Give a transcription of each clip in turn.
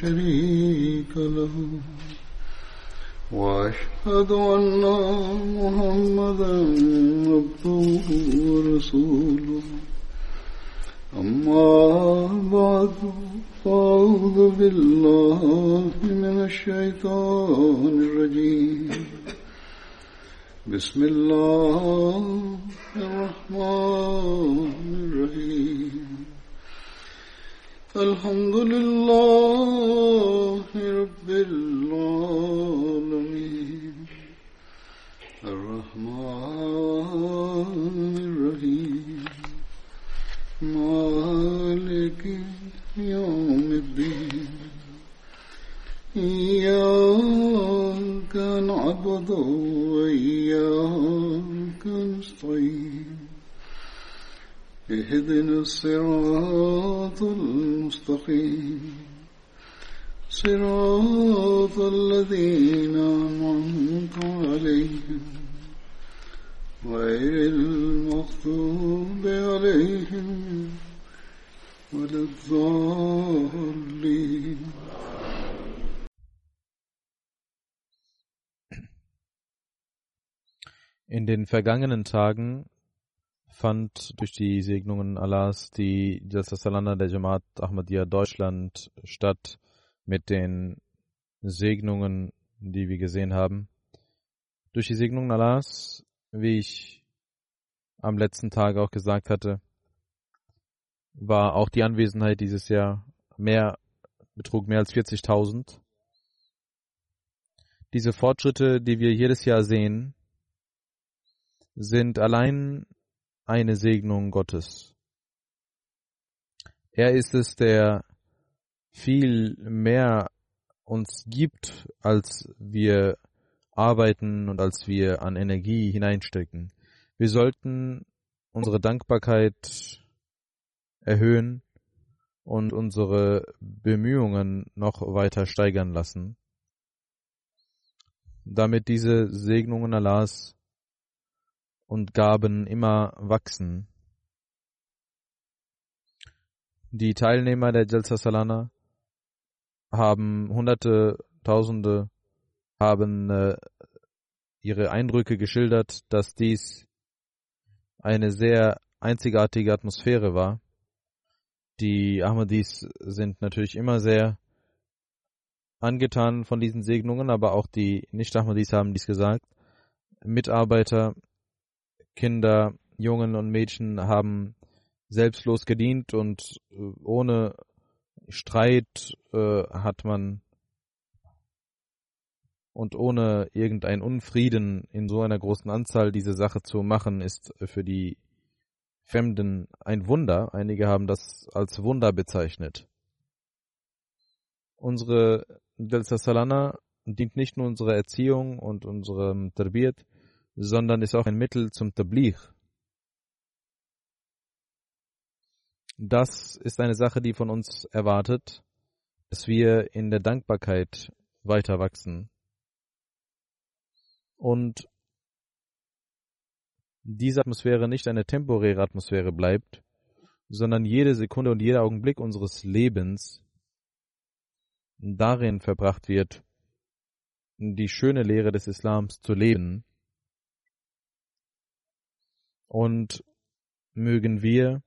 شريك له. وأشهد أن محمدا عبده ورسوله. أما بعد فأعوذ بالله من الشيطان الرجيم. بسم الله الرحمن الرحيم. الحمد لله رب العالمين. الرحمن الرحيم. مالك يوم الدين. إياك نعبد وإياك نستعين. اهدنا الصراط المستقيم صراط الذين أنعمت عليهم غير المغضوب عليهم ولا الضالين In den vergangenen Tagen fand durch die Segnungen Allahs die Jalsa Salana der Jamaat Ahmadiyya Deutschland statt mit den Segnungen, die wir gesehen haben. Durch die Segnungen Allahs, wie ich am letzten Tag auch gesagt hatte, war auch die Anwesenheit dieses Jahr mehr, betrug mehr als 40.000. Diese Fortschritte, die wir jedes Jahr sehen, sind allein eine Segnung Gottes. Er ist es, der viel mehr uns gibt, als wir arbeiten und als wir an Energie hineinstecken. Wir sollten unsere Dankbarkeit erhöhen und unsere Bemühungen noch weiter steigern lassen, damit diese Segnungen Allahs und Gaben immer wachsen. Die Teilnehmer der Jalsa Salana haben Hunderte, Tausende, haben äh, ihre Eindrücke geschildert, dass dies eine sehr einzigartige Atmosphäre war. Die Ahmadis sind natürlich immer sehr angetan von diesen Segnungen, aber auch die Nicht-Ahmadis haben dies gesagt. Mitarbeiter, Kinder, Jungen und Mädchen haben selbstlos gedient und ohne Streit äh, hat man und ohne irgendein Unfrieden in so einer großen Anzahl diese Sache zu machen, ist für die Fremden ein Wunder. Einige haben das als Wunder bezeichnet. Unsere Delta Salana dient nicht nur unserer Erziehung und unserem Terbiert, sondern ist auch ein Mittel zum Tabligh. Das ist eine Sache, die von uns erwartet, dass wir in der Dankbarkeit weiter wachsen. Und diese Atmosphäre nicht eine temporäre Atmosphäre bleibt, sondern jede Sekunde und jeder Augenblick unseres Lebens darin verbracht wird, die schöne Lehre des Islams zu leben. Und mögen wir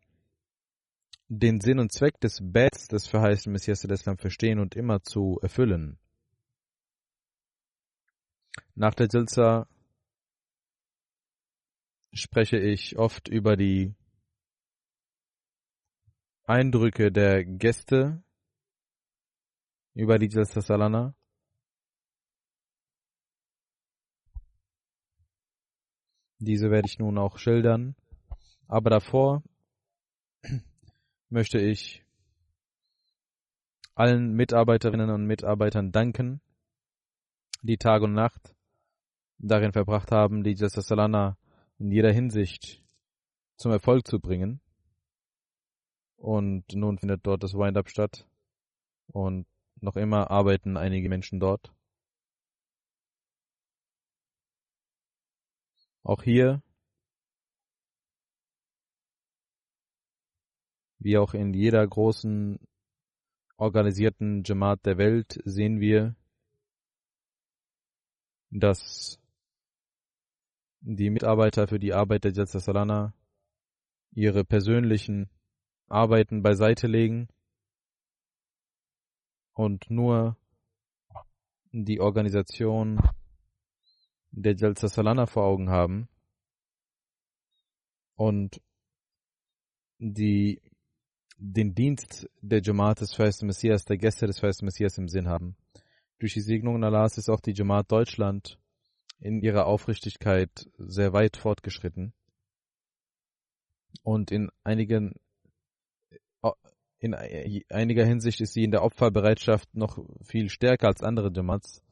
den Sinn und Zweck des Bets des verheißenen Messias des Islam verstehen und immer zu erfüllen. Nach der Jilsa spreche ich oft über die Eindrücke der Gäste, über die Salana. Diese werde ich nun auch schildern. Aber davor möchte ich allen Mitarbeiterinnen und Mitarbeitern danken, die Tag und Nacht darin verbracht haben, die Jalsa Salana in jeder Hinsicht zum Erfolg zu bringen. Und nun findet dort das Wind-Up statt. Und noch immer arbeiten einige Menschen dort. Auch hier, wie auch in jeder großen organisierten Jamaat der Welt, sehen wir, dass die Mitarbeiter für die Arbeit der Jalsa Salana ihre persönlichen Arbeiten beiseite legen und nur die Organisation der Jalsa Salana vor Augen haben und die den Dienst der Jamaat des Feisten Messias, der Gäste des Feisten Messias im Sinn haben. Durch die Segnungen Allahs ist auch die Jamaat Deutschland in ihrer Aufrichtigkeit sehr weit fortgeschritten. Und in einigen in einiger Hinsicht ist sie in der Opferbereitschaft noch viel stärker als andere Jamaats.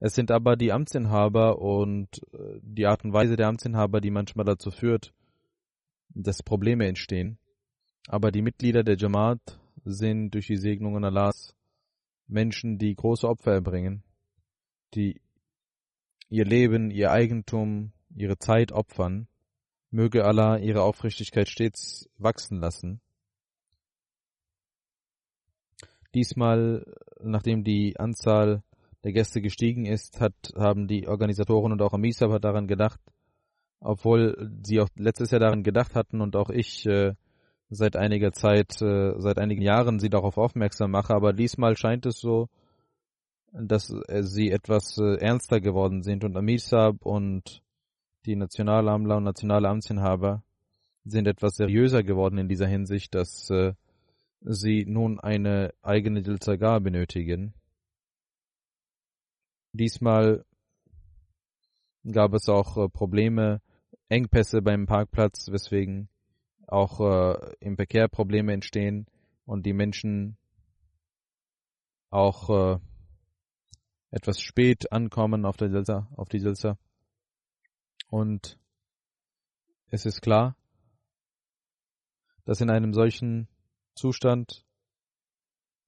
Es sind aber die Amtsinhaber und äh, die Art und Weise der Amtsinhaber, die manchmal dazu führt, dass Probleme entstehen. Aber die Mitglieder der Jamaat sind durch die Segnungen Allahs Menschen, die große Opfer erbringen, die ihr Leben, ihr Eigentum, ihre Zeit opfern. Möge Allah ihre Aufrichtigkeit stets wachsen lassen Diesmal, nachdem die Anzahl der Gäste gestiegen ist, hat, haben die Organisatoren und auch Amisab daran gedacht, obwohl sie auch letztes Jahr daran gedacht hatten und auch ich äh, seit einiger Zeit, äh, seit einigen Jahren sie darauf aufmerksam mache, aber diesmal scheint es so, dass äh, sie etwas äh, ernster geworden sind und Amisab und die Nationalamler und nationale Amtsinhaber sind etwas seriöser geworden in dieser Hinsicht, dass äh, sie nun eine eigene Dilzagar benötigen. Diesmal gab es auch äh, Probleme, Engpässe beim Parkplatz, weswegen auch äh, im Verkehr Probleme entstehen und die Menschen auch äh, etwas spät ankommen auf der Delta, auf die Delta. Und es ist klar, dass in einem solchen Zustand,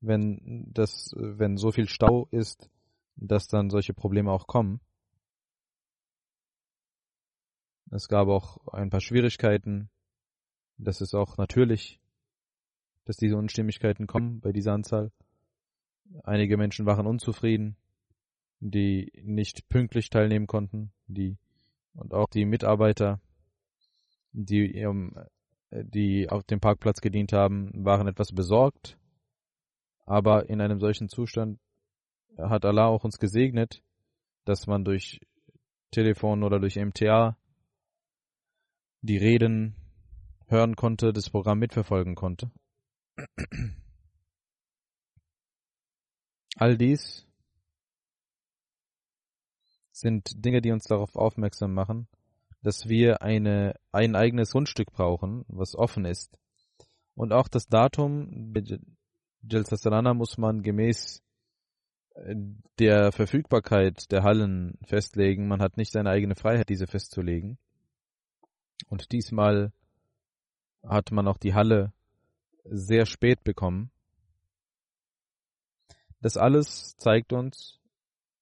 wenn das, wenn so viel Stau ist, dass dann solche Probleme auch kommen. Es gab auch ein paar Schwierigkeiten. Das ist auch natürlich, dass diese Unstimmigkeiten kommen bei dieser Anzahl. Einige Menschen waren unzufrieden, die nicht pünktlich teilnehmen konnten, die und auch die Mitarbeiter, die ihrem die auf dem Parkplatz gedient haben, waren etwas besorgt. Aber in einem solchen Zustand hat Allah auch uns gesegnet, dass man durch Telefon oder durch MTA die Reden hören konnte, das Programm mitverfolgen konnte. All dies sind Dinge, die uns darauf aufmerksam machen, dass wir eine, ein eigenes Grundstück brauchen, was offen ist. Und auch das Datum Jalsa Salana muss man gemäß der Verfügbarkeit der Hallen festlegen. Man hat nicht seine eigene Freiheit, diese festzulegen. Und diesmal hat man auch die Halle sehr spät bekommen. Das alles zeigt uns,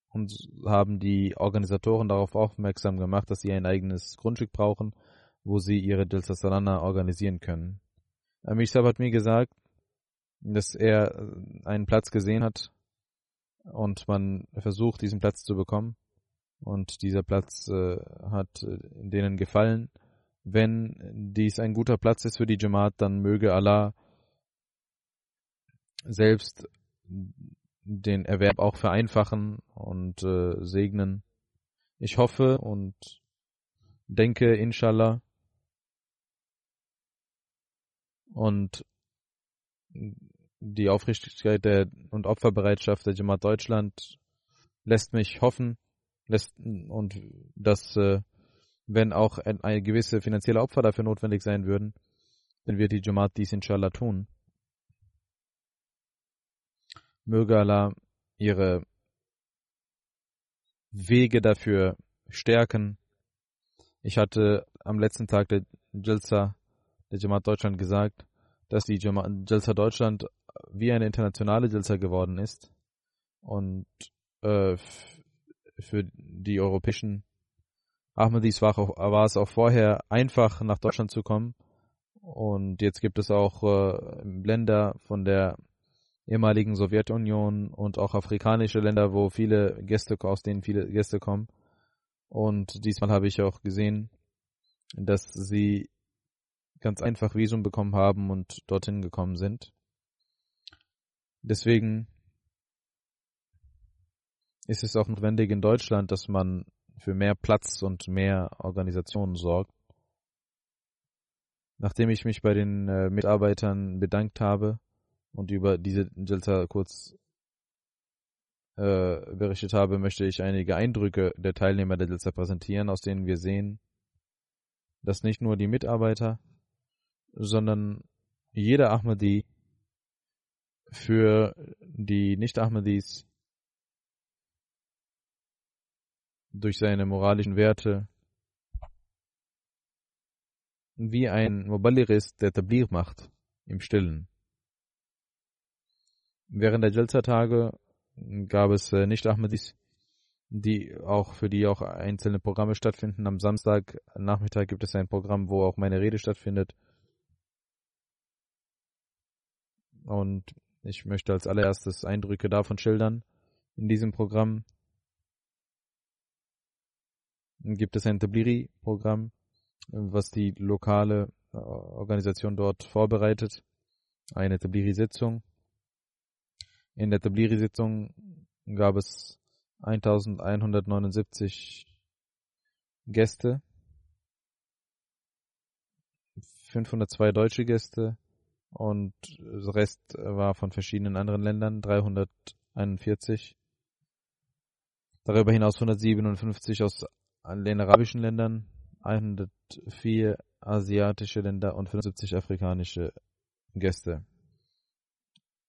und haben die Organisatoren darauf aufmerksam gemacht, dass sie ein eigenes Grundstück brauchen, wo sie ihre Dilsa Salana organisieren können. Amishab hat mir gesagt, dass er äh, einen Platz gesehen hat und man versucht, diesen Platz zu bekommen. Und dieser Platz äh, hat äh, denen gefallen. Wenn dies ein guter Platz ist für die Jamaat, dann möge Allah selbst den Erwerb auch vereinfachen und äh, segnen. Ich hoffe und denke, inshallah, und die Aufrichtigkeit der, und Opferbereitschaft der Jamaat Deutschland lässt mich hoffen, lässt, und dass, äh, wenn auch ein, ein gewisse finanzielle Opfer dafür notwendig sein würden, dann wird die Jamaat dies inshallah tun. Möge Allah ihre Wege dafür stärken. Ich hatte am letzten Tag der Jalsa der Jamaat Deutschland gesagt, dass die Jalsa Deutschland wie eine internationale Jalsa geworden ist und äh, für die europäischen Ahmadis war, auch, war, es auch vorher einfach nach Deutschland zu kommen und jetzt gibt es auch äh, Länder von der ehemaligen Sowjetunion und auch afrikanische Länder, wo viele Gäste, aus denen viele Gäste kommen. Und diesmal habe ich auch gesehen, dass sie ganz einfach Visum bekommen haben und dorthin gekommen sind. Deswegen ist es auch notwendig in Deutschland, dass man für mehr Platz und mehr Organisationen sorgt. Nachdem ich mich bei den äh, Mitarbeitern bedankt habe und über diese Jalsa kurz äh, berichtet habe, möchte ich einige Eindrücke der Teilnehmer der Jalsa präsentieren, aus denen wir sehen, dass nicht nur die Mitarbeiter, sondern jeder Ahmadi für die Nicht-Ahmadis durch seine moralischen Werte wie ein Muballigh ist, der Tablir macht im Stillen. Während der Jalsa-Tage gab es äh, Nicht-Ahmadis, die auch für die auch einzelne Programme stattfinden. Am Samstag Nachmittag gibt es ein Programm, wo auch meine Rede stattfindet. Und ich möchte als allererstes Eindrücke davon schildern. In diesem Programm gibt es ein Tabliri-Programm, was die lokale äh, Organisation dort vorbereitet. Eine Tabliri-Sitzung. In der Tabliri-Sitzung gab es 1179 Gäste, 502 deutsche Gäste und der Rest war von verschiedenen anderen Ländern, 341. Darüber hinaus 157 aus den arabischen Ländern, 104 asiatische Länder und 75 afrikanische Gäste.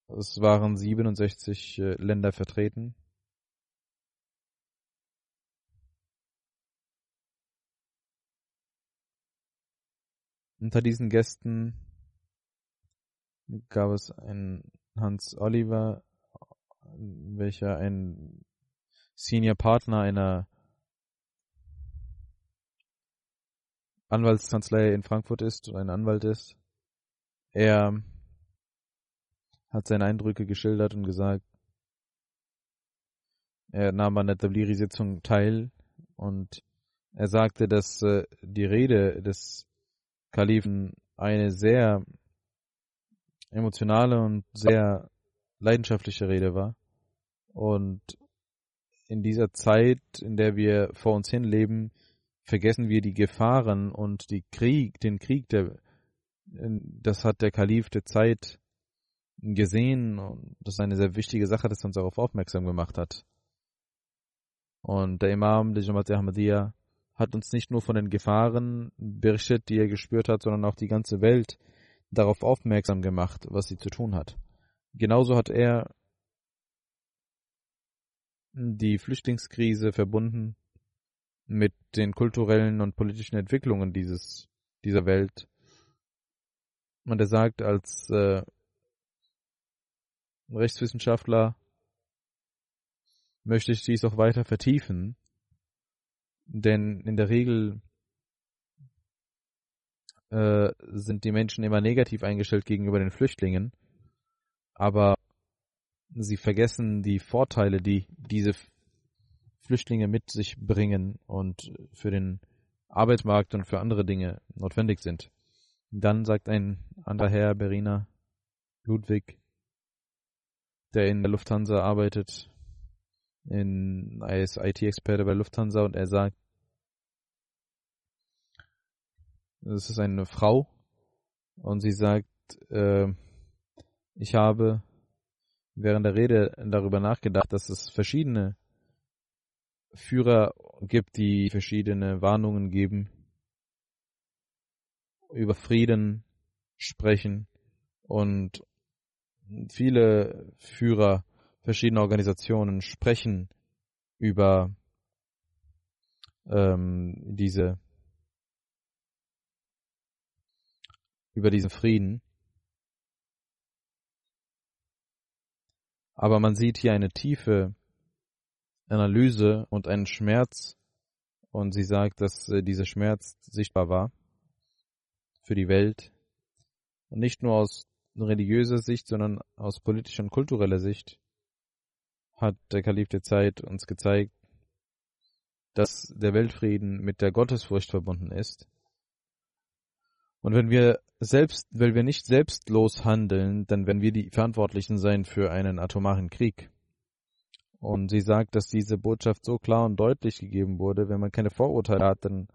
Es waren 67 äh, Länder vertreten. Unter diesen Gästen gab es einen Hans Oliver, welcher ein Senior Partner einer Anwaltskanzlei in Frankfurt ist und ein Anwalt ist. Er hat seine Eindrücke geschildert und gesagt, er nahm an der Tabliri-Sitzung teil und er sagte, dass äh, die Rede des Kalifen eine sehr emotionale und sehr leidenschaftliche Rede war. Und in dieser Zeit, in der wir vor uns hin leben, vergessen wir die Gefahren und die Krieg, den Krieg, der, das hat der Kalif der Zeit gesehen und das ist eine sehr wichtige Sache, dass er uns darauf aufmerksam gemacht hat. Und der Imam der Jamaat Ahmadiyya hat uns nicht nur von den Gefahren berichtet, die er gespürt hat, sondern auch die ganze Welt darauf aufmerksam gemacht, was sie zu tun hat. Genauso hat er die Flüchtlingskrise verbunden mit den kulturellen und politischen Entwicklungen dieses, dieser Welt. Und er sagt, als äh, Rechtswissenschaftler möchte ich dies auch weiter vertiefen, denn in der Regel äh, sind die Menschen immer negativ eingestellt gegenüber den Flüchtlingen, aber sie vergessen die Vorteile, die diese Flüchtlinge mit sich bringen und für den Arbeitsmarkt und für andere Dinge notwendig sind. Dann sagt ein anderer Herr, Berina Ludwig, der in der Lufthansa arbeitet, in, als IT-Experte bei Lufthansa und er sagt, es ist eine Frau und sie sagt, äh, ich habe während der Rede darüber nachgedacht, dass es verschiedene Führer gibt, die verschiedene Warnungen geben, über Frieden sprechen und viele Führer verschiedene Organisationen sprechen über ähm, diese über diesen Frieden. Aber man sieht hier eine tiefe Analyse und einen Schmerz und sie sagt, dass äh, dieser Schmerz sichtbar war für die Welt und nicht nur aus religiöser Sicht, sondern aus politischer und kultureller Sicht hat der Kalif der Zeit uns gezeigt, dass der Weltfrieden mit der Gottesfurcht verbunden ist. Und wenn wir selbst, weil wir nicht selbstlos handeln, dann werden wir die Verantwortlichen sein für einen atomaren Krieg. Und sie sagt, dass diese Botschaft so klar und deutlich gegeben wurde, wenn man keine Vorurteile hat, dann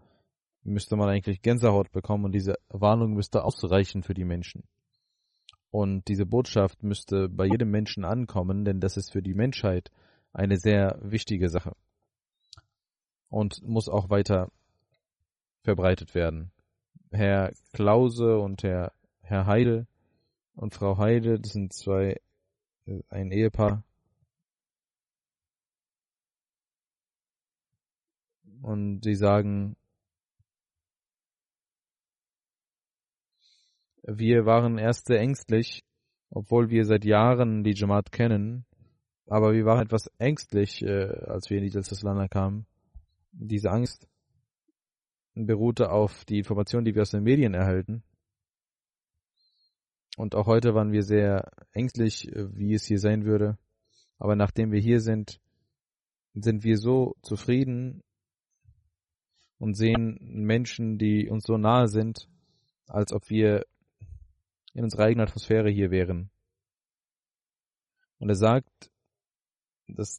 müsste man eigentlich Gänsehaut bekommen und diese Warnung müsste ausreichen für die Menschen. Und diese Botschaft müsste bei jedem Menschen ankommen, denn das ist für die Menschheit eine sehr wichtige Sache. Und muss auch weiter verbreitet werden. Herr Klause und Herr, Herr Heide und Frau Heide, das sind zwei, äh, ein Ehepaar. Und sie sagen, Wir waren erst sehr ängstlich, obwohl wir seit Jahren die Jamaat kennen. Aber wir waren etwas ängstlich, äh, als wir in die Jalsaslana kamen. Diese Angst beruhte auf die Informationen, die wir aus den Medien erhalten. Und auch heute waren wir sehr ängstlich, äh, wie es hier sein würde. Aber nachdem wir hier sind, sind wir so zufrieden und sehen Menschen, die uns so nahe sind, als ob wir in unserer eigenen Atmosphäre hier wären. Und er sagt, dass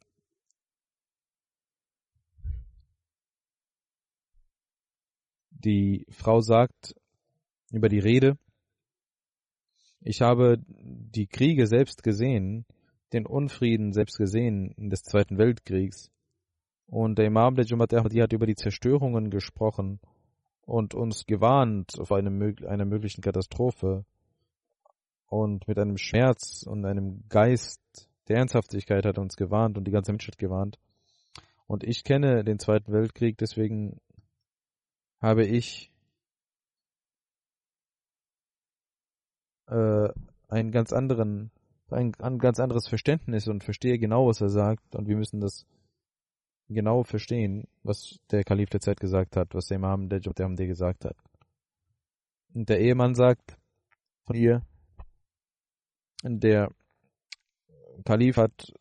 die Frau sagt über die Rede, ich habe die Kriege selbst gesehen, den Unfrieden selbst gesehen des Zweiten Weltkriegs. Und der Imam der Jumat Ahmadi hat über die Zerstörungen gesprochen und uns gewarnt auf eine, eine möglichen Katastrophe und mit einem Schmerz und einem Geist der Ernsthaftigkeit hat er uns gewarnt und die ganze Menschheit gewarnt. Und ich kenne den Zweiten Weltkrieg, deswegen habe ich äh, einen ganz anderen, ein, ein ganz anderes Verständnis und verstehe genau, was er sagt. Und wir müssen das genau verstehen, was der Kalif der Zeit gesagt hat, was der Imam der Jabd gesagt hat. Und der Ehemann sagt von ihr, der Kalif hat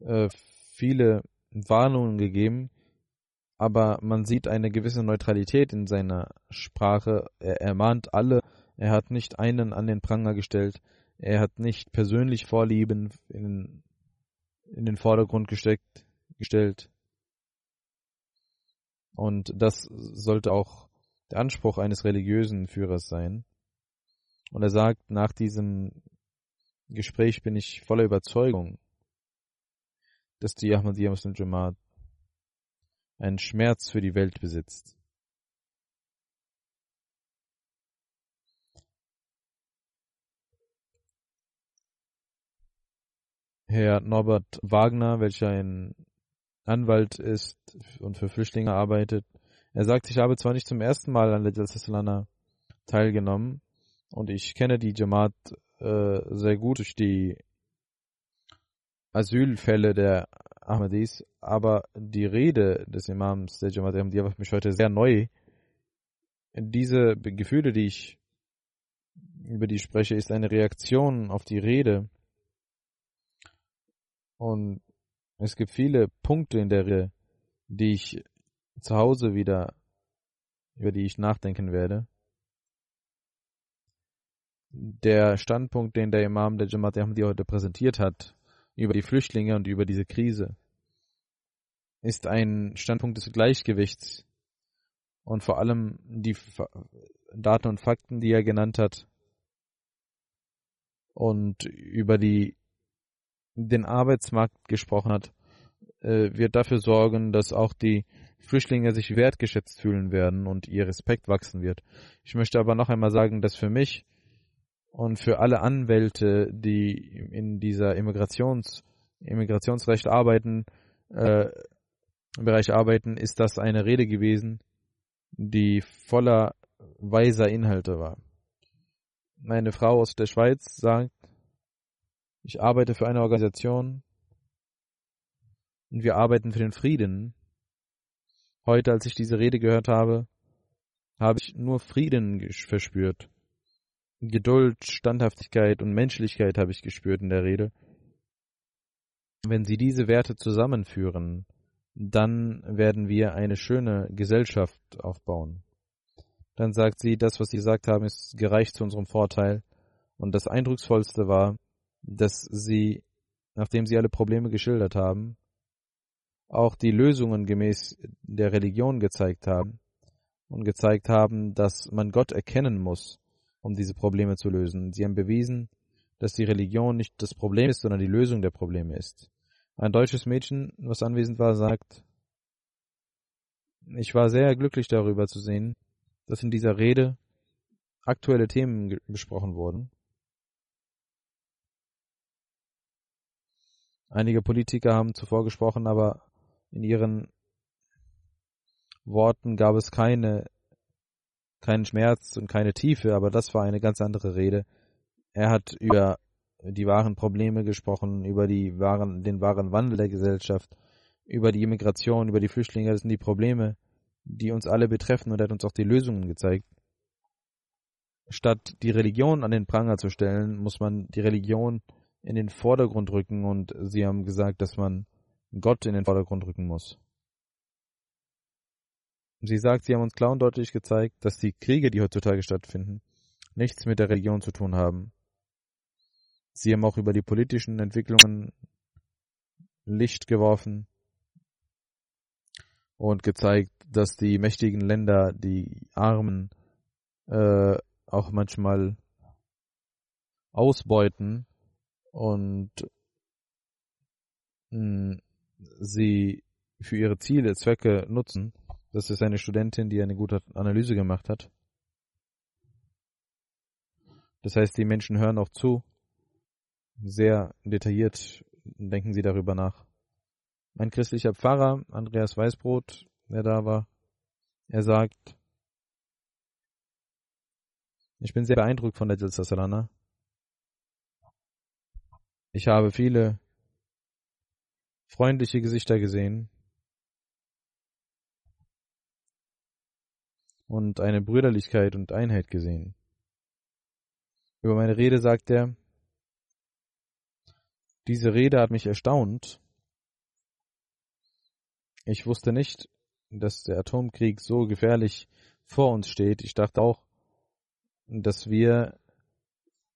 äh, viele Warnungen gegeben, aber man sieht eine gewisse Neutralität in seiner Sprache. Er ermahnt alle, er hat nicht einen an den Pranger gestellt, er hat nicht persönlich Vorlieben in, in den Vordergrund gesteckt, gestellt. Und das sollte auch der Anspruch eines religiösen Führers sein. Und er sagt, nach diesem Gespräch bin ich voller Überzeugung, dass die Ahmadiyya Muslim Jamaat einen Schmerz für die Welt besitzt. Herr Norbert Wagner, welcher ein Anwalt ist und für Flüchtlinge arbeitet, er sagt, ich habe zwar nicht zum ersten Mal an der Jalsa teilgenommen, und ich kenne die Jamaat äh, sehr gut durch die Asylfälle der Ahmadis, aber die Rede des Imams der Jamaat die war für mich heute sehr neu. Diese Gefühle, die ich über die spreche, ist eine Reaktion auf die Rede. Und es gibt viele Punkte in der Rede, die ich zu Hause wieder, über die ich nachdenken werde der Standpunkt, den der Imam der Jamaat Ahmadi heute präsentiert hat, über die Flüchtlinge und über diese Krise, ist ein Standpunkt des Gleichgewichts und vor allem die Daten und Fakten, die er genannt hat und über die den Arbeitsmarkt gesprochen hat, äh, wird dafür sorgen, dass auch die Flüchtlinge sich wertgeschätzt fühlen werden und ihr Respekt wachsen wird. Ich möchte aber noch einmal sagen, dass für mich und für alle Anwälte, die in dieser Immigrations Immigrationsrecht arbeiten, äh, Bereich arbeiten, ist das eine Rede gewesen, die voller weiser Inhalte war. Meine Frau aus der Schweiz sagt, ich arbeite für eine Organisation und wir arbeiten für den Frieden. Heute, als ich diese Rede gehört habe, habe ich nur Frieden verspürt. Geduld, Standhaftigkeit und Menschlichkeit habe ich gespürt in der Rede. Wenn Sie diese Werte zusammenführen, dann werden wir eine schöne Gesellschaft aufbauen. Dann sagt sie, das, was Sie gesagt haben, ist gereicht zu unserem Vorteil. Und das Eindrucksvollste war, dass Sie, nachdem Sie alle Probleme geschildert haben, auch die Lösungen gemäß der Religion gezeigt haben und gezeigt haben, dass man Gott erkennen muss, um diese Probleme zu lösen. Sie haben bewiesen, dass die Religion nicht das Problem ist, sondern die Lösung der Probleme ist. Ein deutsches Mädchen, was anwesend war, sagt, ich war sehr glücklich darüber zu sehen, dass in dieser Rede aktuelle Themen besprochen wurden. Einige Politiker haben zuvor gesprochen, aber in ihren Worten gab es keine, keinen Schmerz und keine Tiefe, aber das war eine ganz andere Rede. Er hat über die wahren Probleme gesprochen, über die wahren, den wahren Wandel der Gesellschaft, über die Immigration, über die Flüchtlinge. Das sind die Probleme, die uns alle betreffen und er hat uns auch die Lösungen gezeigt. Statt die Religion an den Pranger zu stellen, muss man die Religion in den Vordergrund rücken und sie haben gesagt, dass man Gott in den Vordergrund rücken muss. Sie sagt, sie haben uns klar und deutlich gezeigt, dass die Kriege, die heutzutage stattfinden, nichts mit der Religion zu tun haben. Sie haben auch über die politischen Entwicklungen Licht geworfen und gezeigt, dass die mächtigen Länder die Armen äh, auch manchmal ausbeuten und mh, hm, sie für ihre Ziele, Zwecke nutzen. Das ist eine Studentin, die eine gute Analyse gemacht hat. Das heißt, die Menschen hören auch zu, sehr detailliert denken sie darüber nach. Mein christlicher Pfarrer, Andreas Weißbrot, der da war, er sagt, ich bin sehr beeindruckt von der Salana. Ich habe viele freundliche Gesichter gesehen und eine Brüderlichkeit und Einheit gesehen. Über meine Rede sagt er, diese Rede hat mich erstaunt. Ich wusste nicht, dass der Atomkrieg so gefährlich vor uns steht. Ich dachte auch, dass wir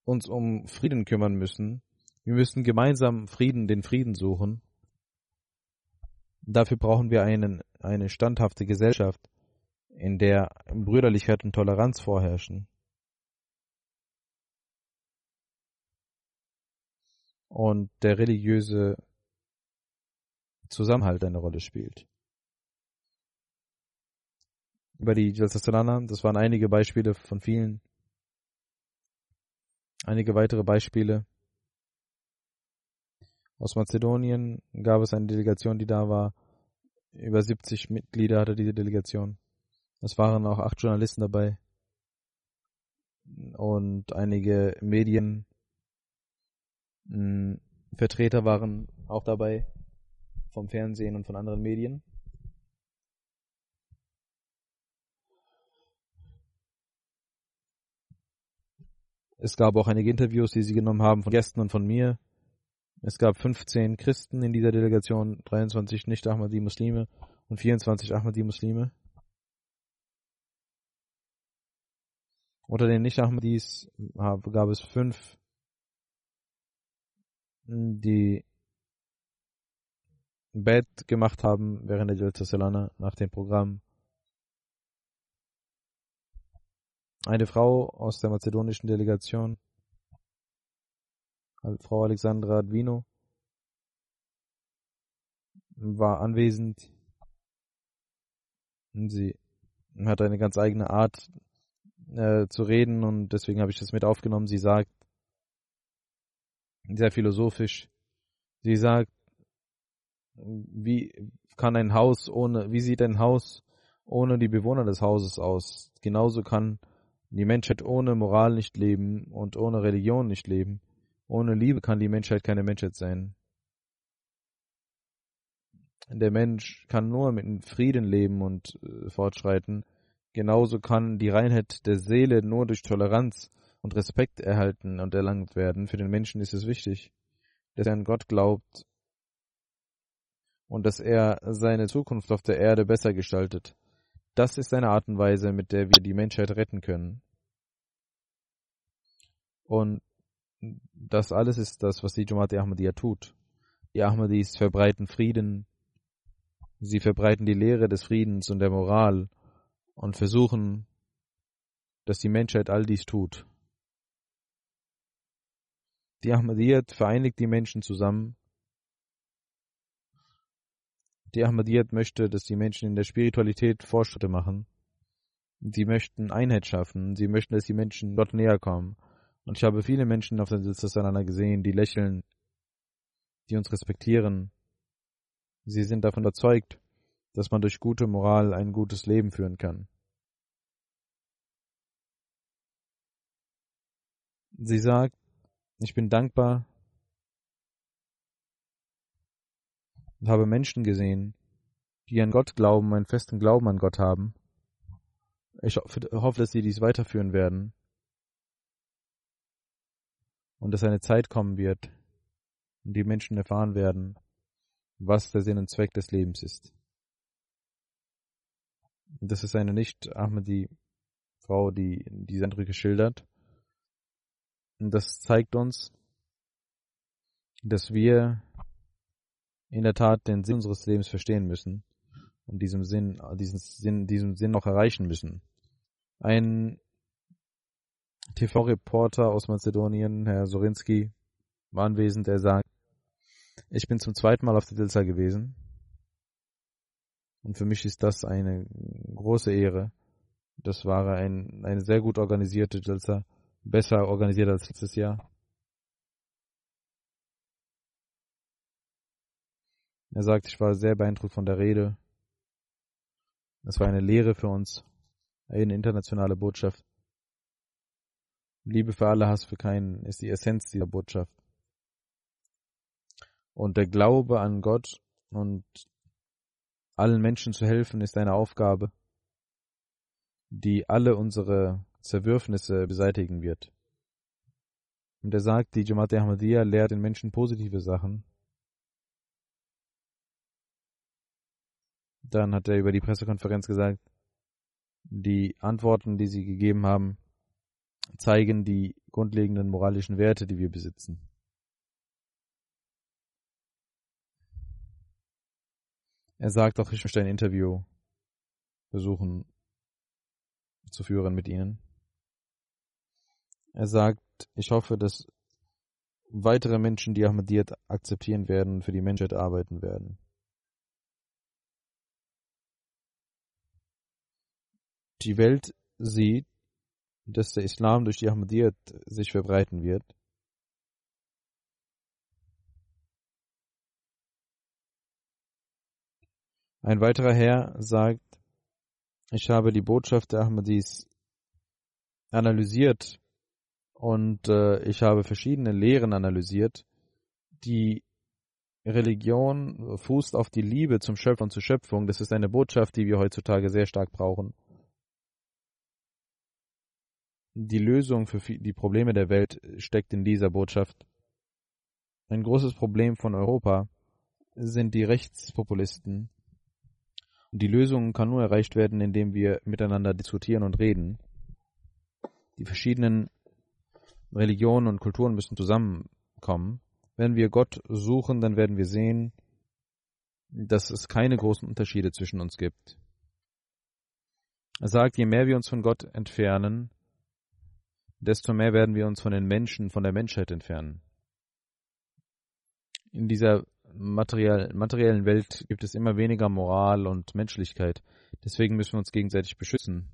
uns um Frieden kümmern müssen. Wir müssen gemeinsam Frieden, den Frieden suchen. Dafür brauchen wir einen, eine standhafte Gesellschaft, in der Brüderlichkeit und Toleranz vorherrschen. Und der religiöse Zusammenhalt eine Rolle spielt. Über die Jalsasalana, das waren einige Beispiele von vielen. Einige weitere Beispiele. Aus Mazedonien gab es eine Delegation, die da war. Über 70 Mitglieder hatte diese Delegation. Es waren auch acht Journalisten dabei. Und einige Medienvertreter waren auch dabei. Vom Fernsehen und von anderen Medien. Es gab auch einige Interviews, die sie genommen haben von Gästen und von mir. Es gab 15 Christen in dieser Delegation, 23 Nicht-Ahmadi-Muslime und 24 Ahmadi-Muslime. Unter den Nicht-Ahmadis gab es fünf, die Bett gemacht haben während der Jalsa Salana nach dem Programm. Eine Frau aus der mazedonischen Delegation Frau Alexandra Advino war anwesend. Sie hat eine ganz eigene Art, äh, zu reden und deswegen habe ich das mit aufgenommen. Sie sagt, sehr philosophisch, sie sagt, wie kann ein Haus ohne, wie sieht ein Haus ohne die Bewohner des Hauses aus? Genauso kann die Menschheit ohne Moral nicht leben und ohne Religion nicht leben. Ohne Liebe kann die Menschheit keine Menschheit sein. Der Mensch kann nur mit Frieden leben und äh, fortschreiten. Genauso kann die Reinheit der Seele nur durch Toleranz und Respekt erhalten und erlangt werden. Für den Menschen ist es wichtig, dass er an Gott glaubt und dass er seine Zukunft auf der Erde besser gestaltet. Das ist eine Art und Weise, mit der wir die Menschheit retten können. Und das alles ist das, was die Jamaat Ahmadiyya tut. Die Ahmadis verbreiten Frieden, sie verbreiten die Lehre des Friedens und der Moral und versuchen, dass die Menschheit all dies tut. Die Ahmadiyyat vereinigt die Menschen zusammen. Die Ahmadiyyat möchte, dass die Menschen in der Spiritualität Fortschritte machen. Sie möchten Einheit schaffen. Sie möchten, dass die Menschen Gott näher kommen. Und ich habe viele Menschen auf der Sitzesanander gesehen, die lächeln, die uns respektieren. Sie sind davon überzeugt, dass man durch gute Moral ein gutes Leben führen kann. Sie sagt, ich bin dankbar und habe Menschen gesehen, die an Gott glauben, einen festen Glauben an Gott haben. Ich hoffe, dass sie dies weiterführen werden und dass eine Zeit kommen wird, in die Menschen erfahren werden, was der Sinn und Zweck des Lebens ist. Das ist eine nicht Ahmadi-Frau, die diese Eindrücke schildert. Und das zeigt uns, dass wir in der Tat den Sinn unseres Lebens verstehen müssen und diesem Sinn, diesen Sinn, diesem Sinn auch erreichen müssen. Ein TV-Reporter aus Mazedonien, Herr Sorinski, war anwesend, der sagt, ich bin zum zweiten Mal auf der Dilsa gewesen. Und für mich ist das eine große Ehre. Das war ein, eine sehr gut organisierte Dilsa, besser organisiert als letztes Jahr. Er sagt, ich war sehr beeindruckt von der Rede. Es war eine Lehre für uns, eine internationale Botschaft. Liebe für alle, Hass für keinen ist die Essenz dieser Botschaft. Und der Glaube an Gott und allen Menschen zu helfen ist eine Aufgabe, die alle unsere Zerwürfnisse beseitigen wird. Und er sagt, die Jamaat Ahmadiyya lehrt den Menschen positive Sachen. Dann hat er über die Pressekonferenz gesagt, die Antworten, die sie gegeben haben, zeigen die grundlegenden moralischen Werte, die wir besitzen. Er sagt auch, ich möchte ein Interview versuchen zu führen mit Ihnen. Er sagt, ich hoffe, dass weitere Menschen die Ahmadiyyat akzeptieren werden und für die Menschheit arbeiten werden. Die Welt sieht, dass der Islam durch die Ahmadiyyat sich verbreiten wird. Ein weiterer Herr sagt, ich habe die Botschaft der Ahmadis analysiert und äh, ich habe verschiedene Lehren analysiert. Die Religion fußt auf die Liebe zum Schöpfer und zur Schöpfung. Das ist eine Botschaft, die wir heutzutage sehr stark brauchen die Lösung für die Probleme der Welt steckt in dieser Botschaft. Ein großes Problem von Europa sind die Rechtspopulisten. Die Lösung kann nur erreicht werden, indem wir miteinander diskutieren und reden. Die verschiedenen Religionen und Kulturen müssen zusammenkommen. Wenn wir Gott suchen, dann werden wir sehen, dass es keine großen Unterschiede zwischen uns gibt. Er sagt, je mehr wir uns von Gott entfernen, desto mehr werden wir uns von den Menschen, von der Menschheit entfernen. In dieser materiell, materiellen Welt gibt es immer weniger Moral und Menschlichkeit. Deswegen müssen wir uns gegenseitig beschützen.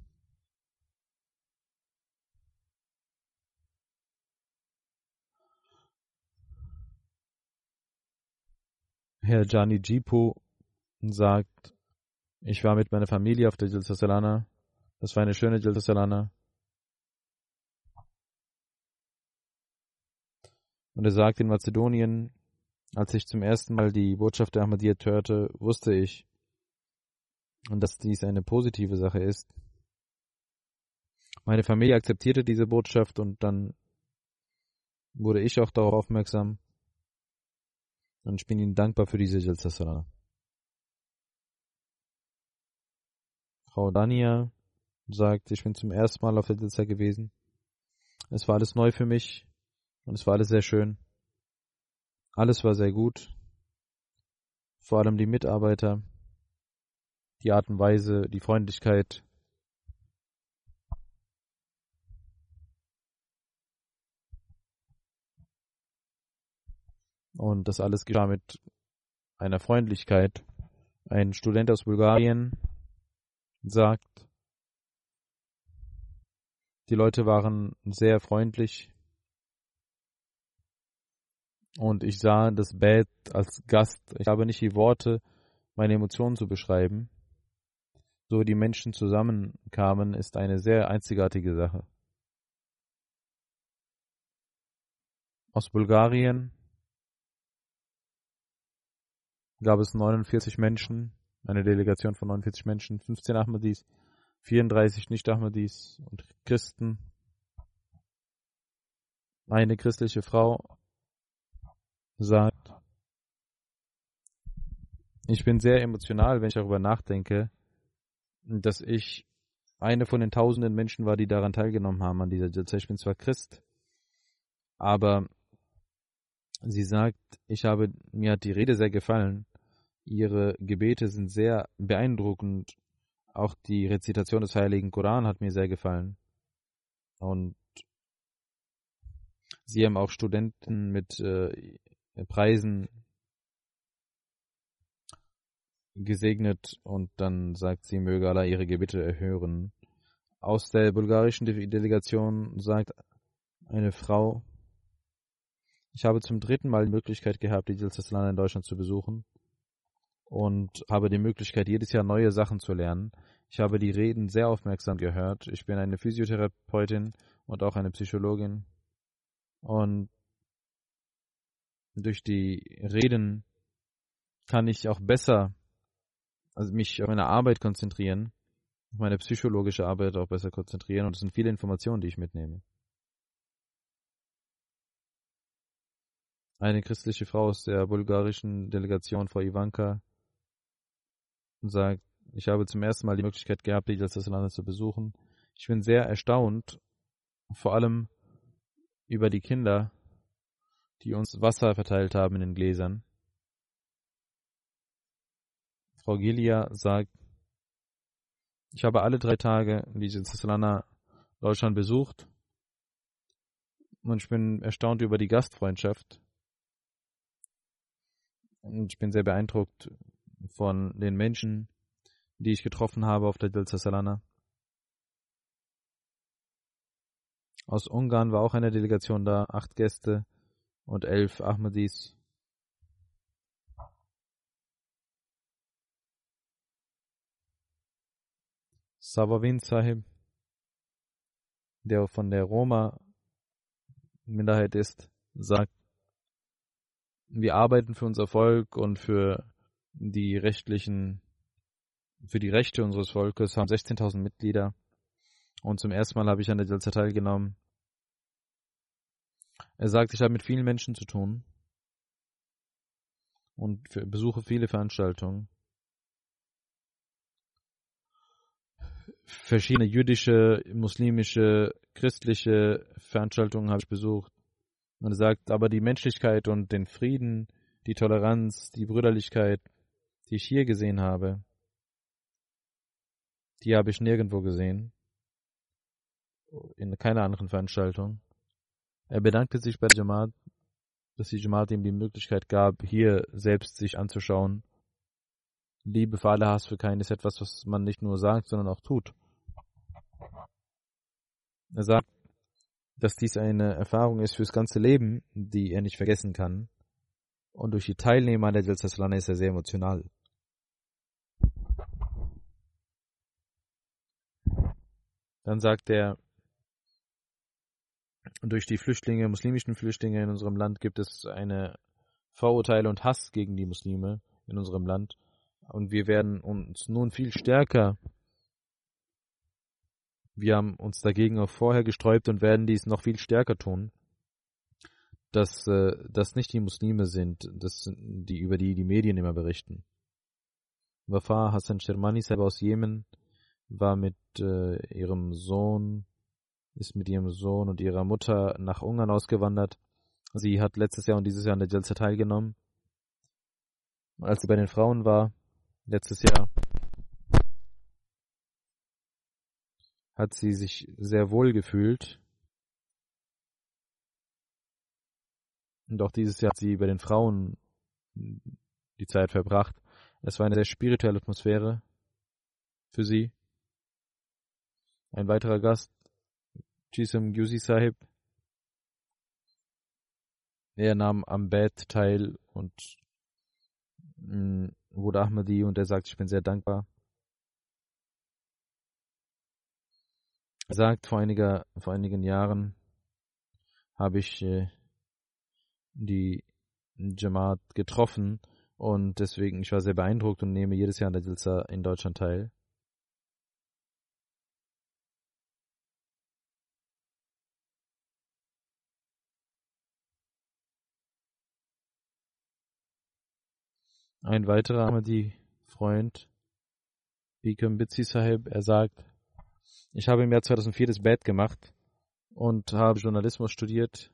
Herr Gianni Gipo sagt, ich war mit meiner Familie auf der Jalsa Salana. Das war eine schöne Jalsa Salana. Und er sagt, in Mazedonien als ich zum ersten Mal die Botschaft der Ahmadiyyat hörte, wusste ich, und dass dies eine positive Sache ist. Meine Familie akzeptierte diese Botschaft und dann wurde ich auch darauf aufmerksam. Und ich bin Ihnen dankbar für diese Jalsa Salana. Frau Dania sagt, ich bin zum ersten Mal auf der Jalsa gewesen. Es war alles neu für mich und es war alles sehr schön. Alles war sehr gut. Vor allem die Mitarbeiter, die Art und Weise, die Freundlichkeit. Und das alles geschah mit einer Freundlichkeit. Ein Student aus Bulgarien sagt, die Leute waren sehr freundlich und ich sah das Bett als Gast. Ich habe nicht die Worte, meine Emotionen zu beschreiben. So die Menschen zusammenkamen, ist eine sehr einzigartige Sache. Aus Bulgarien gab es 49 Menschen, eine Delegation von 49 Menschen, 15 Ahmadis, 34 Nicht-Ahmadis und Christen, eine christliche Frau sagt, ich bin sehr emotional, wenn ich darüber nachdenke, dass ich eine von den tausenden Menschen war, die daran teilgenommen haben an dieser Jalsa. Ich bin zwar Christ, aber sie sagt, ich habe, mir hat die Rede sehr gefallen. Ihre Gebete sind sehr beeindruckend. Auch die Rezitation des Heiligen Koran hat mir sehr gefallen. Und sie haben auch Studenten mit äh, Preisen gesegnet und dann sagt sie, möge Allah ihre Gebete erhören. Aus der bulgarischen Delegation sagt eine Frau, ich habe zum dritten Mal die Möglichkeit gehabt, die Dilsaslan in Deutschland zu besuchen und habe die Möglichkeit, jedes Jahr neue Sachen zu lernen. Ich habe die Reden sehr aufmerksam gehört. Ich bin eine Physiotherapeutin und auch eine Psychologin und durch die Reden kann ich auch besser also mich auf meine Arbeit konzentrieren, auf meine psychologische Arbeit auch besser konzentrieren und es sind viele Informationen, die ich mitnehme. Eine christliche Frau aus der bulgarischen Delegation, Frau Ivanka, sagt, ich habe zum ersten Mal die Möglichkeit gehabt, die Land zu besuchen. Ich bin sehr erstaunt, vor allem über die Kinder, die uns Wasser verteilt haben in den Gläsern. Frau Gilia sagt, ich habe alle drei Tage diese Slana Deutschland besucht und ich bin erstaunt über die Gastfreundschaft. Und ich bin sehr beeindruckt von den Menschen, die ich getroffen habe auf der Delta Salana. Aus Ungarn war auch eine Delegation da, acht Gäste und elf Ahmadis. Savavin Sahib, der von der Roma-Minderheit ist, sagt, wir arbeiten für unser Volk und für die rechtlichen, für die Rechte unseres Volkes, haben 16.000 Mitglieder. Und zum ersten Mal habe ich an der Jalsa teilgenommen. Er sagt, ich habe mit vielen Menschen zu tun und besuche viele Veranstaltungen. Verschiedene jüdische, muslimische, christliche Veranstaltungen habe ich besucht. Und er sagt, aber die Menschlichkeit und den Frieden, die Toleranz, die Brüderlichkeit, die ich hier gesehen habe, die habe ich nirgendwo gesehen. In keiner anderen Veranstaltung. Er bedankte sich bei der Jamaat, dass die Jamaat ihm die Möglichkeit gab, hier selbst sich anzuschauen. Liebe für alle, Hass für keinen ist etwas, was man nicht nur sagt, sondern auch tut. Er sagt, dass dies eine Erfahrung ist fürs ganze Leben, die er nicht vergessen kann. Und durch die Teilnehmer an der Jalsa ist er sehr emotional. Dann sagt er, durch die Flüchtlinge, muslimischen Flüchtlinge in unserem Land gibt es eine Vorurteile und Hass gegen die Muslime in unserem Land. Und wir werden uns nun viel stärker, wir haben uns dagegen auch vorher gesträubt und werden dies noch viel stärker tun, dass äh, das nicht die Muslime sind, das sind die, über die die Medien immer berichten. Wafa Hassan Shermani selber aus Jemen war mit äh, ihrem Sohn ist mit ihrem Sohn und ihrer Mutter nach Ungarn ausgewandert. Sie hat letztes Jahr und dieses Jahr an der Jalsa teilgenommen. Als sie bei den Frauen war, letztes Jahr, hat sie sich sehr wohl gefühlt. Und auch dieses Jahr hat sie bei den Frauen die Zeit verbracht. Es war eine sehr spirituelle Atmosphäre für sie. Ein weiterer Gast Jisam Gyusi Sahib. Er nahm am Bett teil und mm, wurde Ahmadi und er sagt, ich bin sehr dankbar. Er sagt, vor, einiger, vor einigen Jahren habe ich äh, die Jamaat getroffen und deswegen, ich war sehr beeindruckt und nehme jedes Jahr an der Dilsa in Deutschland teil. Ein weiterer Ahmadi-Freund, Bikram Bitsi Sahib, er sagt, ich habe im Jahr 2004 das Bad gemacht und habe Journalismus studiert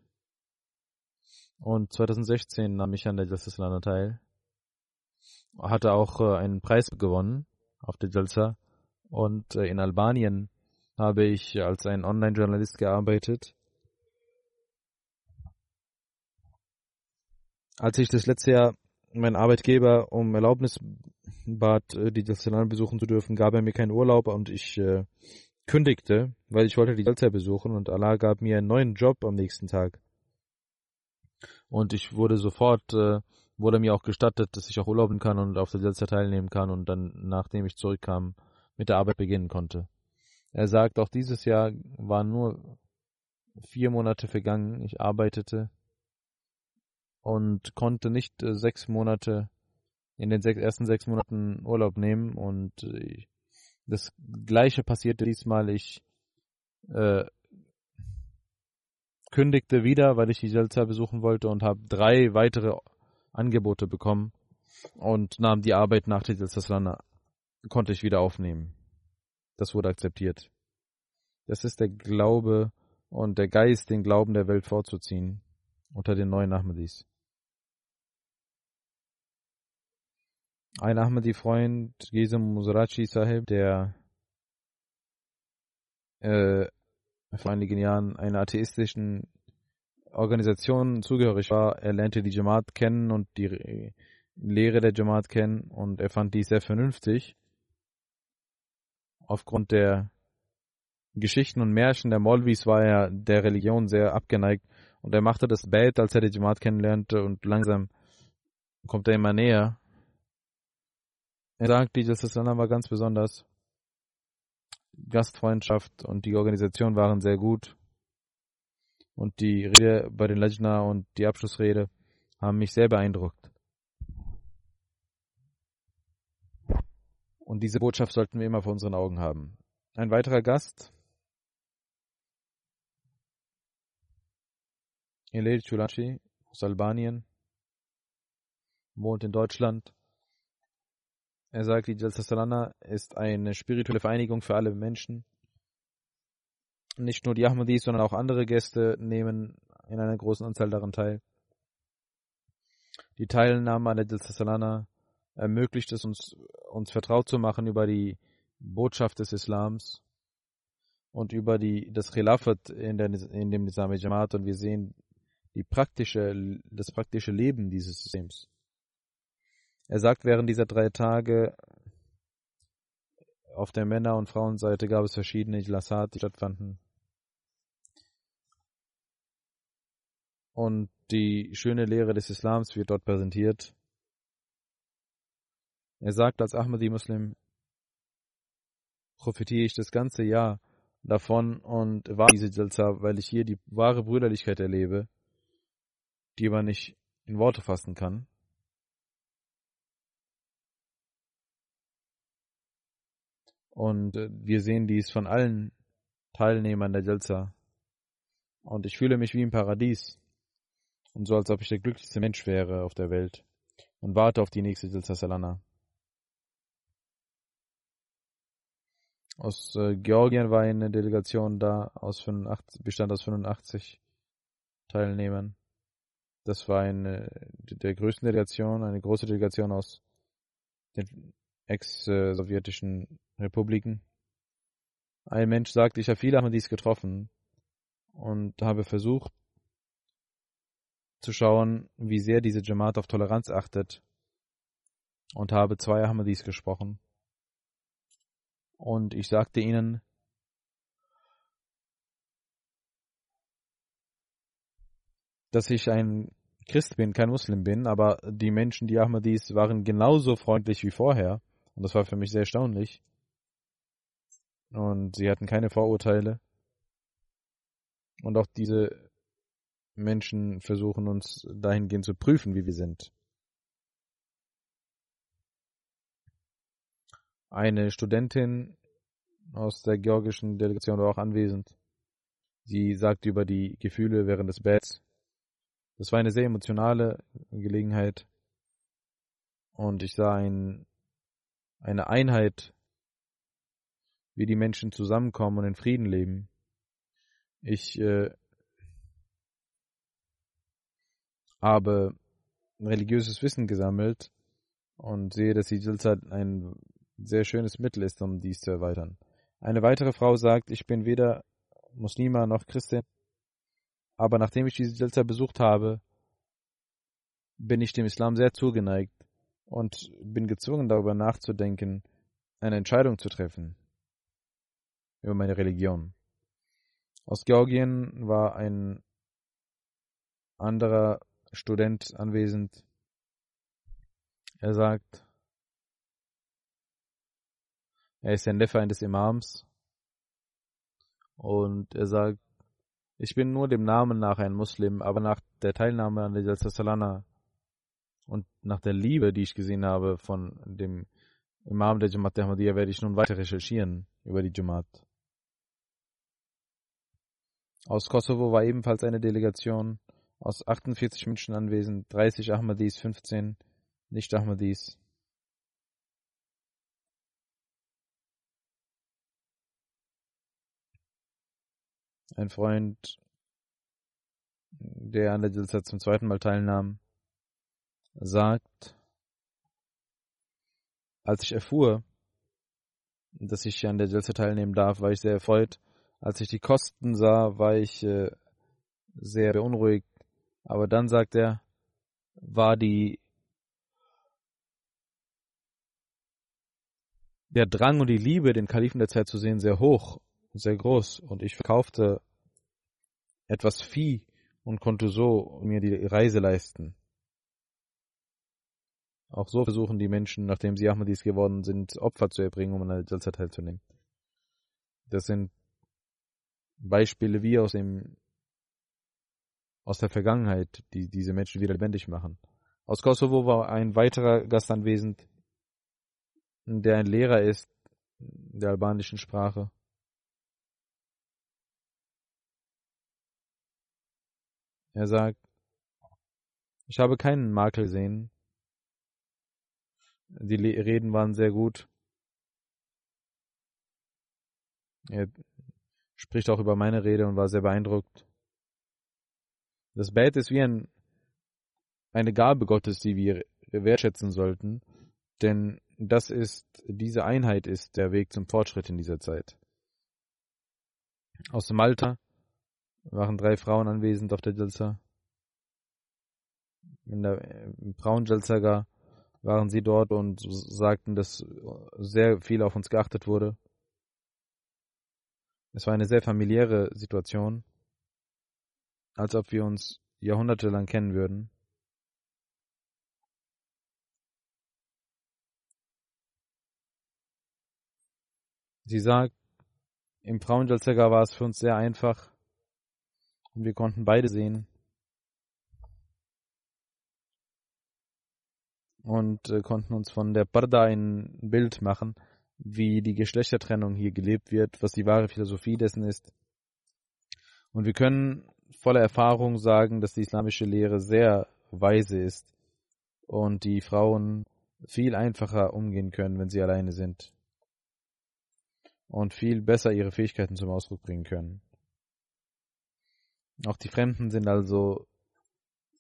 und 2016 nahm ich an der Jalsa teil. Hatte auch äh, einen Preis gewonnen auf der Jalsa und äh, in Albanien habe ich als ein Online-Journalist gearbeitet. Als ich das letzte Jahr mein Arbeitgeber um Erlaubnis bat, äh, die Destination besuchen zu dürfen, gab er mir keinen Urlaub und ich äh, kündigte, weil ich wollte die Delta besuchen und Allah gab mir einen neuen Job am nächsten Tag. Und ich wurde sofort, äh, wurde mir auch gestattet, dass ich auch urlauben kann und auf der Delta teilnehmen kann und dann, nachdem ich zurückkam, mit der Arbeit beginnen konnte. Er sagt, auch dieses Jahr waren nur vier Monate vergangen. Ich arbeitete und konnte nicht äh, sechs Monate in den sechs, ersten sechs Monaten Urlaub nehmen und äh, das gleiche passierte diesmal. Ich äh, kündigte wieder, weil ich die Selza besuchen wollte und habe drei weitere Angebote bekommen und nahm die Arbeit nach der Selza konnte ich wieder aufnehmen. Das wurde akzeptiert. Das ist der Glaube und der Geist, den Glauben der Welt vorzuziehen unter den neuen Ahmadis. Ein Ahmadi-Freund, Gesem Musrachi Sahib, der äh, vor einigen Jahren einer atheistischen Organisation zugehörig war. Er lernte die Jamaat kennen und die Lehre der Jamaat kennen und er fand dies sehr vernünftig. Aufgrund der Geschichten und Märchen der Molvis war er der Religion sehr abgeneigt und er machte das Bait, als er die Jamaat kennenlernte und langsam kommt er immer näher er sagt, dieses Salam war ganz besonders. Gastfreundschaft und die Organisation waren sehr gut. Und die Rede bei den Lajna und die Abschlussrede haben mich sehr beeindruckt. Und diese Botschaft sollten wir immer vor unseren Augen haben. Ein weiterer Gast, Elel Chulachi aus Albanien, wohnt in Deutschland er sagt, die Jalsa Salana ist eine spirituelle Vereinigung für alle Menschen. Nicht nur die Ahmadis, sondern auch andere Gäste nehmen in einer großen Anzahl daran teil. Die Teilnahme an der Jalsa Salana ermöglicht es uns, uns vertraut zu machen über die Botschaft des Islams und über die, das Khilafat in, der, in dem Nizam Jamaat und wir sehen die praktische, das praktische Leben dieses Systems. Er sagt, während dieser drei Tage auf der Männer- und Frauenseite gab es verschiedene Ijlasat, die stattfanden. Und die schöne Lehre des Islams wird dort präsentiert. Er sagt als Ahmadi-Muslim, profitiere ich das ganze Jahr davon und war diese Jalsa, weil ich hier die wahre Brüderlichkeit erlebe, die man nicht in Worte fassen kann. Und äh, wir sehen dies von allen Teilnehmern der Jalsa. Und ich fühle mich wie im Paradies. Und so, als ob ich der glücklichste Mensch wäre auf der Welt. Und warte auf die nächste Jalsa Salana. Aus äh, Georgien war eine Delegation da, aus 85, bestand aus 85 Teilnehmern. Das war eine der größten Delegationen, eine große Delegation aus den ex-sowjetischen Republiken. Ein Mensch sagte, ich habe viele Ahmadis getroffen und habe versucht zu schauen, wie sehr diese Jamaat auf Toleranz achtet und habe zwei Ahmadis gesprochen. Und ich sagte ihnen, dass ich ein Christ bin, kein Muslim bin, aber die Menschen, die Ahmadis, waren genauso freundlich wie vorher. Und das war für mich sehr erstaunlich. Und sie hatten keine Vorurteile. Und auch diese Menschen versuchen uns dahingehend zu prüfen, wie wir sind. Eine Studentin aus der georgischen Delegation war auch anwesend. Sie sagte über die Gefühle während des Betts. Das war eine sehr emotionale Gelegenheit. Und ich sah ein, eine Einheit, wie die Menschen zusammenkommen und in Frieden leben. Ich äh, habe religiöses Wissen gesammelt und sehe, dass die Jalsa ein sehr schönes Mittel ist, um dies zu erweitern. Eine weitere Frau sagt, ich bin weder Muslima noch Christin, aber nachdem ich diese Jalsa besucht habe, bin ich dem Islam sehr zugeneigt und bin gezwungen darüber nachzudenken, eine Entscheidung zu treffen über meine Religion. Aus Georgien war ein anderer Student anwesend. Er sagt, er ist der Neffe eines Imams und er sagt, ich bin nur dem Namen nach ein Muslim, aber nach der Teilnahme an der Salana und nach der Liebe, die ich gesehen habe von dem Imam der Jamaat Ahmadiyya, werde ich nun weiter recherchieren über die Jamaat. Aus Kosovo war ebenfalls eine Delegation aus 48 Menschen anwesend, 30 Ahmadis, 15 Nicht-Ahmadis. Ein Freund, der an der Jalsa zum zweiten Mal teilnahm, sagt, als ich erfuhr, dass ich an der Jalsa teilnehmen darf, war ich sehr erfreut. Als ich die Kosten sah, war ich äh, sehr beunruhigt. Aber dann sagt er, war die der Drang und die Liebe, den Kalifen der Zeit zu sehen, sehr hoch, sehr groß. Und ich verkaufte etwas Vieh und konnte so mir die Reise leisten. Auch so versuchen die Menschen, nachdem sie Ahmadis geworden sind, Opfer zu erbringen, um an der Jalsa teilzunehmen. Das sind Beispiele wie aus dem aus der Vergangenheit, die diese Menschen wieder lebendig machen. Aus Kosovo war ein weiterer Gast anwesend, der ein Lehrer ist der albanischen Sprache. Er sagt, ich habe keinen Makel gesehen. Die Reden waren sehr gut. Er spricht auch über meine Rede und war sehr beeindruckt. Das Bett ist wie ein, eine Gabe Gottes, die wir wertschätzen sollten, denn das ist, diese Einheit ist der Weg zum Fortschritt in dieser Zeit. Aus Malta waren drei Frauen anwesend auf der Jalsa. In der Frauen Jalsaga waren sie dort und sagten, dass sehr viel auf uns geachtet wurde. Es war eine sehr familiäre Situation als ob wir uns jahrhundertelang kennen würden. Sie sagt, im Frauenjalzega war es für uns sehr einfach und wir konnten beide sehen. Und äh, konnten uns von der Barda ein Bild machen, wie die Geschlechtertrennung hier gelebt wird, was die wahre Philosophie dessen ist. Und wir können voller Erfahrung sagen, dass die islamische Lehre sehr weise ist und die Frauen viel einfacher umgehen können, wenn sie alleine sind und viel besser ihre Fähigkeiten zum Ausdruck bringen können. Auch die Fremden sind also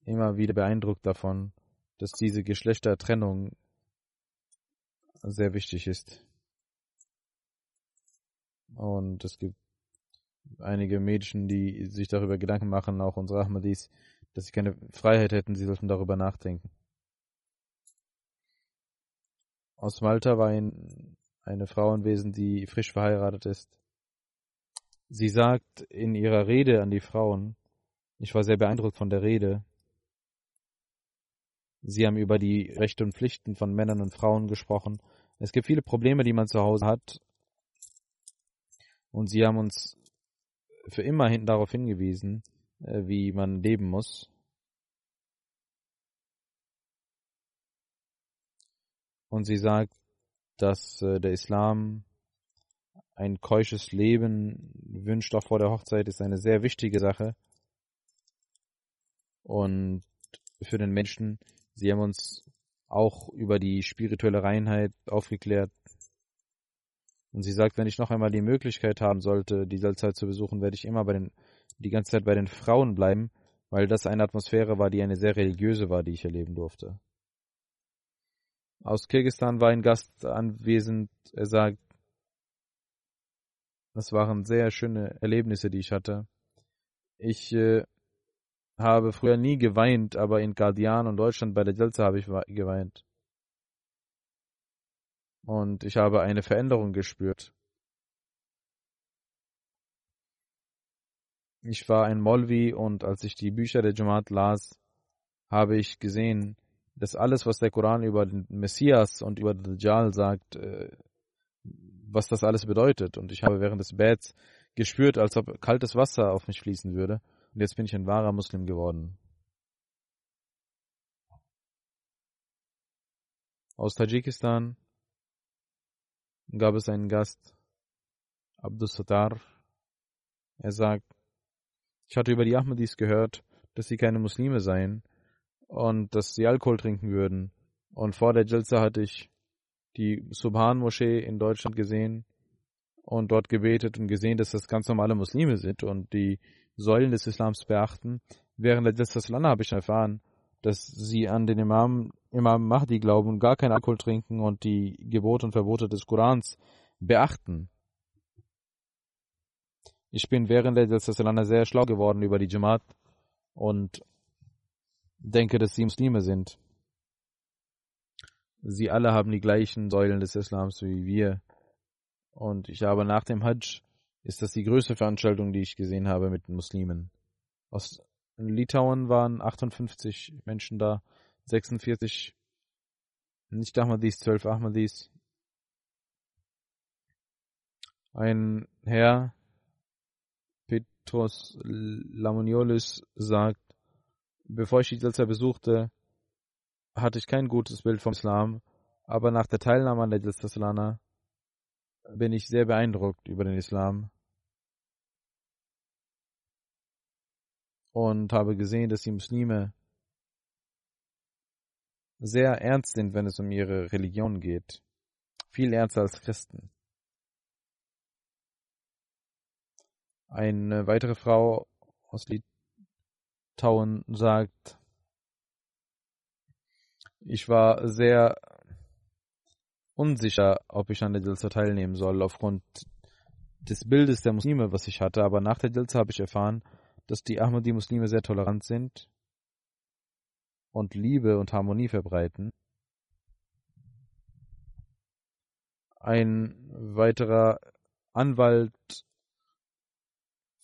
immer wieder beeindruckt davon, dass diese Geschlechtertrennung sehr wichtig ist. Und es gibt einige Mädchen, die sich darüber Gedanken machen, auch unsere Ahmadis, dass sie keine Freiheit hätten, sie sollten darüber nachdenken. Aus Malta war ein eine Frauenwesen, die frisch verheiratet ist. Sie sagt in ihrer Rede an die Frauen, ich war sehr beeindruckt von der Rede, Sie haben über die Rechte und Pflichten von Männern und Frauen gesprochen. Es gibt viele Probleme, die man zu Hause hat. Und Sie haben uns für immer darauf hingewiesen, äh, wie man leben muss. Und sie sagt, dass äh, der Islam ein keusches Leben wünscht, auch vor der Hochzeit, ist eine sehr wichtige Sache. Und für den Menschen, sie haben uns auch über die spirituelle Reinheit aufgeklärt. Und sie sagt, wenn ich noch einmal die Möglichkeit haben sollte, die Salzeit zu besuchen, werde ich immer bei den, die ganze Zeit bei den Frauen bleiben, weil das eine Atmosphäre war, die eine sehr religiöse war, die ich erleben durfte. Aus Kirgisistan war ein Gast anwesend. Er sagt, das waren sehr schöne Erlebnisse, die ich hatte. Ich äh, habe früher nie geweint, aber in Guardian und Deutschland bei der Jalsa habe ich geweint. Und ich habe eine Veränderung gespürt. Ich war ein Molvi und als ich die Bücher der Jamaat las, habe ich gesehen, dass alles, was der Koran über den Messias und über den Dajjal sagt, äh, was das alles bedeutet. Und ich habe während des Bets gespürt, als ob kaltes Wasser auf mich fließen würde. Und jetzt bin ich ein wahrer Muslim geworden. Aus Tadschikistan gab es einen Gast, Abdus Sattar. Er sagt, ich hatte über die Ahmadis gehört, dass sie keine Muslime seien und dass sie Alkohol trinken würden. Und vor der Jalsa hatte ich die Subhan-Moschee in Deutschland gesehen und dort gebetet und gesehen, dass das ganz normale Muslime sind und die Säulen des Islams beachten. Während der Jalsa Salana habe ich erfahren, dass sie an den Imam, Imam Mahdi glauben und gar keinen Alkohol trinken und die Gebote und Verbote des Korans beachten. Ich bin während der Jalsa Salana sehr schlau geworden über die Jamaat und denke, dass sie Muslime sind. Sie alle haben die gleichen Säulen des Islams wie wir. Und ich habe nach dem Hajj ist das die größte Veranstaltung, die ich gesehen habe mit Muslimen. Aus Litauen waren 58 Menschen da, 46 nicht Ahmadis, 12 Ahmadis. Ein Herr, Petros Lamoniolis, sagt, Bevor ich die Jalsa besuchte, hatte ich kein gutes Bild vom Islam, aber nach der Teilnahme an der Salana bin ich sehr beeindruckt über den Islam und habe gesehen, dass die Muslime sehr ernst sind, wenn es um ihre Religion geht. Viel ernster als Christen. Eine weitere Frau aus Town sagt, ich war sehr unsicher, ob ich an der Jalsa teilnehmen soll, aufgrund des Bildes der Muslime, was ich hatte. Aber nach der Jalsa habe ich erfahren, dass die Ahmadi-Muslime sehr tolerant sind und Liebe und Harmonie verbreiten. Ein weiterer Anwalt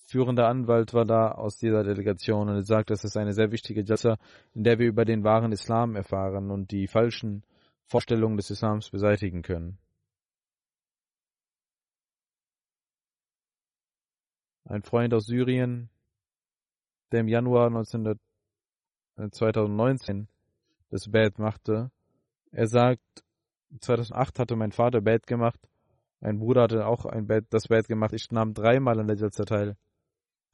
führende Anwalt war da aus dieser Delegation und er sagt, das ist eine sehr wichtige Jalsa, in der wir über den wahren Islam erfahren und die falschen Vorstellungen des Islams beseitigen können. Ein Freund aus Syrien, der im Januar 19, 2019 äh, das Bad machte, er sagt, 2008 hatte mein Vater Bad gemacht, mein Bruder hatte auch ein Bad, das Bad gemacht, ich nahm dreimal an der Jalsa teil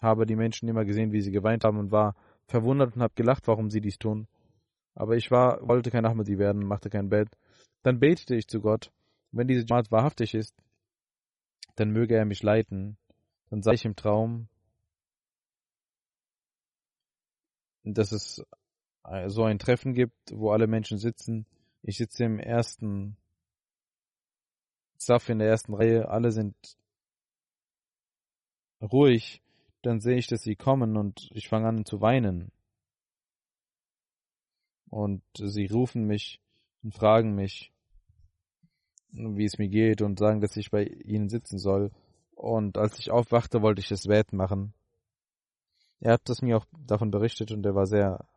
habe die Menschen immer gesehen, wie sie geweint haben und war verwundert und habe gelacht, warum sie dies tun. Aber ich war, wollte kein Ahmadi werden, machte kein Bett. Dann betete ich zu Gott, wenn diese Jamaat wahrhaftig ist, dann möge er mich leiten. Dann sah ich im Traum, dass es so ein Treffen gibt, wo alle Menschen sitzen. Ich sitze im ersten Zaf in der ersten Reihe, alle sind ruhig dann sehe ich, dass sie kommen und ich fange an zu weinen. Und sie rufen mich und fragen mich, wie es mir geht und sagen, dass ich bei ihnen sitzen soll. Und als ich aufwachte, wollte ich es wett machen. Er hat das mir auch davon berichtet und er war sehr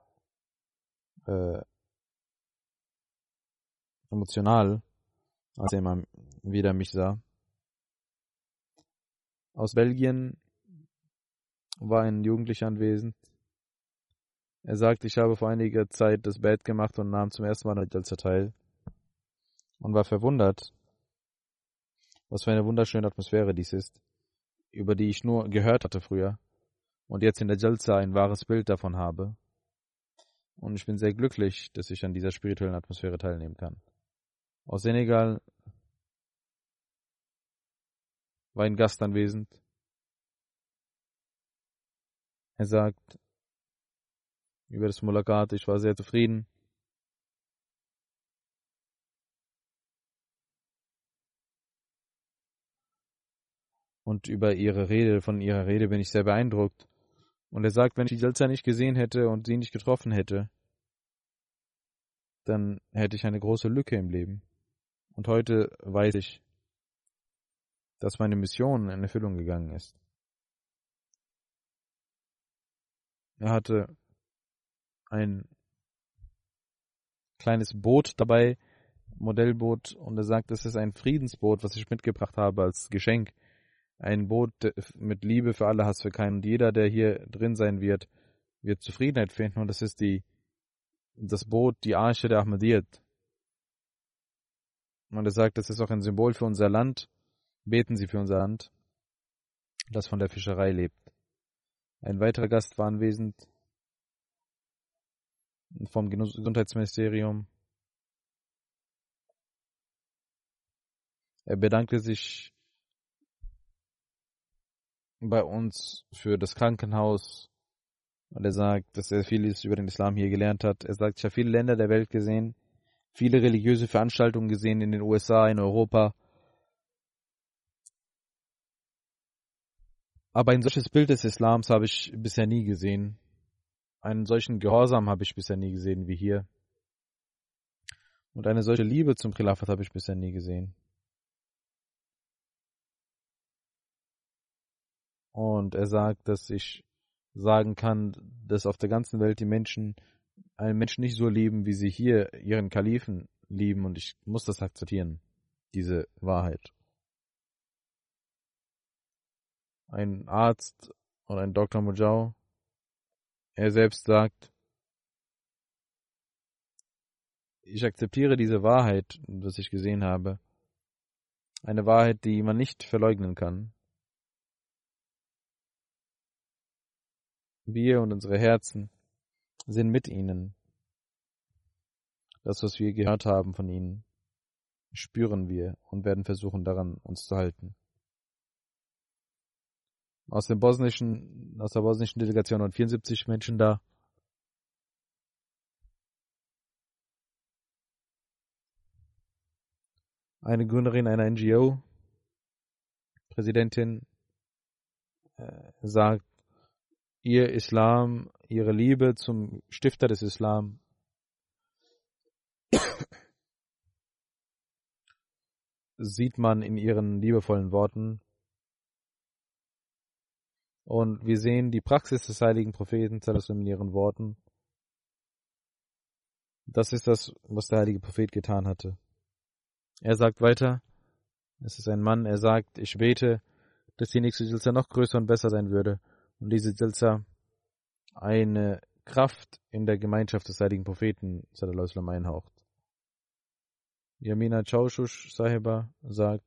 äh, emotional, als er immer wieder mich sah. Aus Belgien war ein Jugendlicher anwesend. Er sagt, ich habe vor einiger Zeit das Bett gemacht und nahm zum ersten Mal als teil und war verwundert, was für eine wunderschöne Atmosphäre dies ist, über die ich nur gehört hatte früher und jetzt in der Jalsa ein wahres Bild davon habe. Und ich bin sehr glücklich, dass ich an dieser spirituellen Atmosphäre teilnehmen kann. Aus Senegal war ein Gast anwesend, er sagt über das Mulakat, ich war sehr zufrieden. Und über ihre Rede, von ihrer Rede bin ich sehr beeindruckt. Und er sagt, wenn ich die Jalsa nicht gesehen hätte und sie nicht getroffen hätte, dann hätte ich eine große Lücke im Leben. Und heute weiß ich, dass meine Mission in Erfüllung gegangen ist. Er hatte ein kleines Boot dabei, Modellboot, und er sagt, es ist ein Friedensboot, was ich mitgebracht habe als Geschenk. Ein Boot mit Liebe für alle, Hass für keinen. Und jeder, der hier drin sein wird, wird Zufriedenheit finden. Und das ist die, das Boot, die Arche der Ahmadiyyat. Und er sagt, das ist auch ein Symbol für unser Land. Beten Sie für unser Land, das von der Fischerei lebt. Ein weiterer Gast war anwesend vom Gesundheitsministerium. Er bedankte sich bei uns für das Krankenhaus und er sagt, dass er vieles über den Islam hier gelernt hat. Er sagt, ich habe viele Länder der Welt gesehen, viele religiöse Veranstaltungen gesehen in den USA, in Europa. Aber ein solches Bild des Islams habe ich bisher nie gesehen. Einen solchen Gehorsam habe ich bisher nie gesehen wie hier. Und eine solche Liebe zum Khilafat habe ich bisher nie gesehen. Und er sagt, dass ich sagen kann, dass auf der ganzen Welt die Menschen einen Menschen nicht so lieben, wie sie hier ihren Kalifen lieben. Und ich muss das akzeptieren, diese Wahrheit. ein Arzt und ein Dr. Mujau. Er selbst sagt, ich akzeptiere diese Wahrheit, was ich gesehen habe. Eine Wahrheit, die man nicht verleugnen kann. Wir und unsere Herzen sind mit ihnen. Das, was wir gehört haben von ihnen, spüren wir und werden versuchen daran uns zu halten aus dem bosnischen, aus der bosnischen Delegation waren 74 Menschen da. Eine Gründerin einer NGO, Präsidentin, äh, sagt, ihr Islam, ihre Liebe zum Stifter des Islam sieht man in ihren liebevollen Worten Und wir sehen die Praxis des heiligen Propheten in ihren Worten. Das ist das, was der heilige Prophet getan hatte. Er sagt weiter, es ist ein Mann, er sagt, ich bete, dass die nächste Jilsa noch größer und besser sein würde und diese Jilsa eine Kraft in der Gemeinschaft des heiligen Propheten sallam, einhaucht. Yamina Chaushush Sahiba sagt,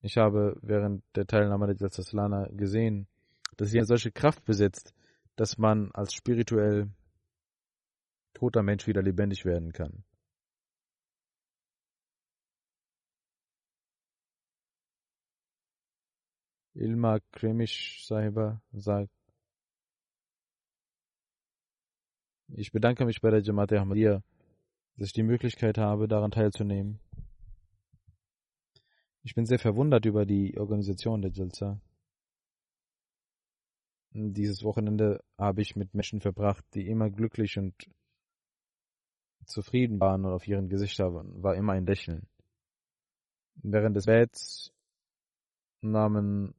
ich habe während der Teilnahme der Jilsa Salana gesehen, dass sie eine solche Kraft besitzt, dass man als spirituell toter Mensch wieder lebendig werden kann. Ilma Kremish Sahiba sagt, ich bedanke mich bei der Jamaat Ahmadiyya, dass ich die Möglichkeit habe, daran teilzunehmen. Ich bin sehr verwundert über die Organisation der Jalsa. Dieses Wochenende habe ich mit Menschen verbracht, die immer glücklich und zufrieden waren und auf ihren Gesichtern war immer ein Lächeln. Während des Bets nahmen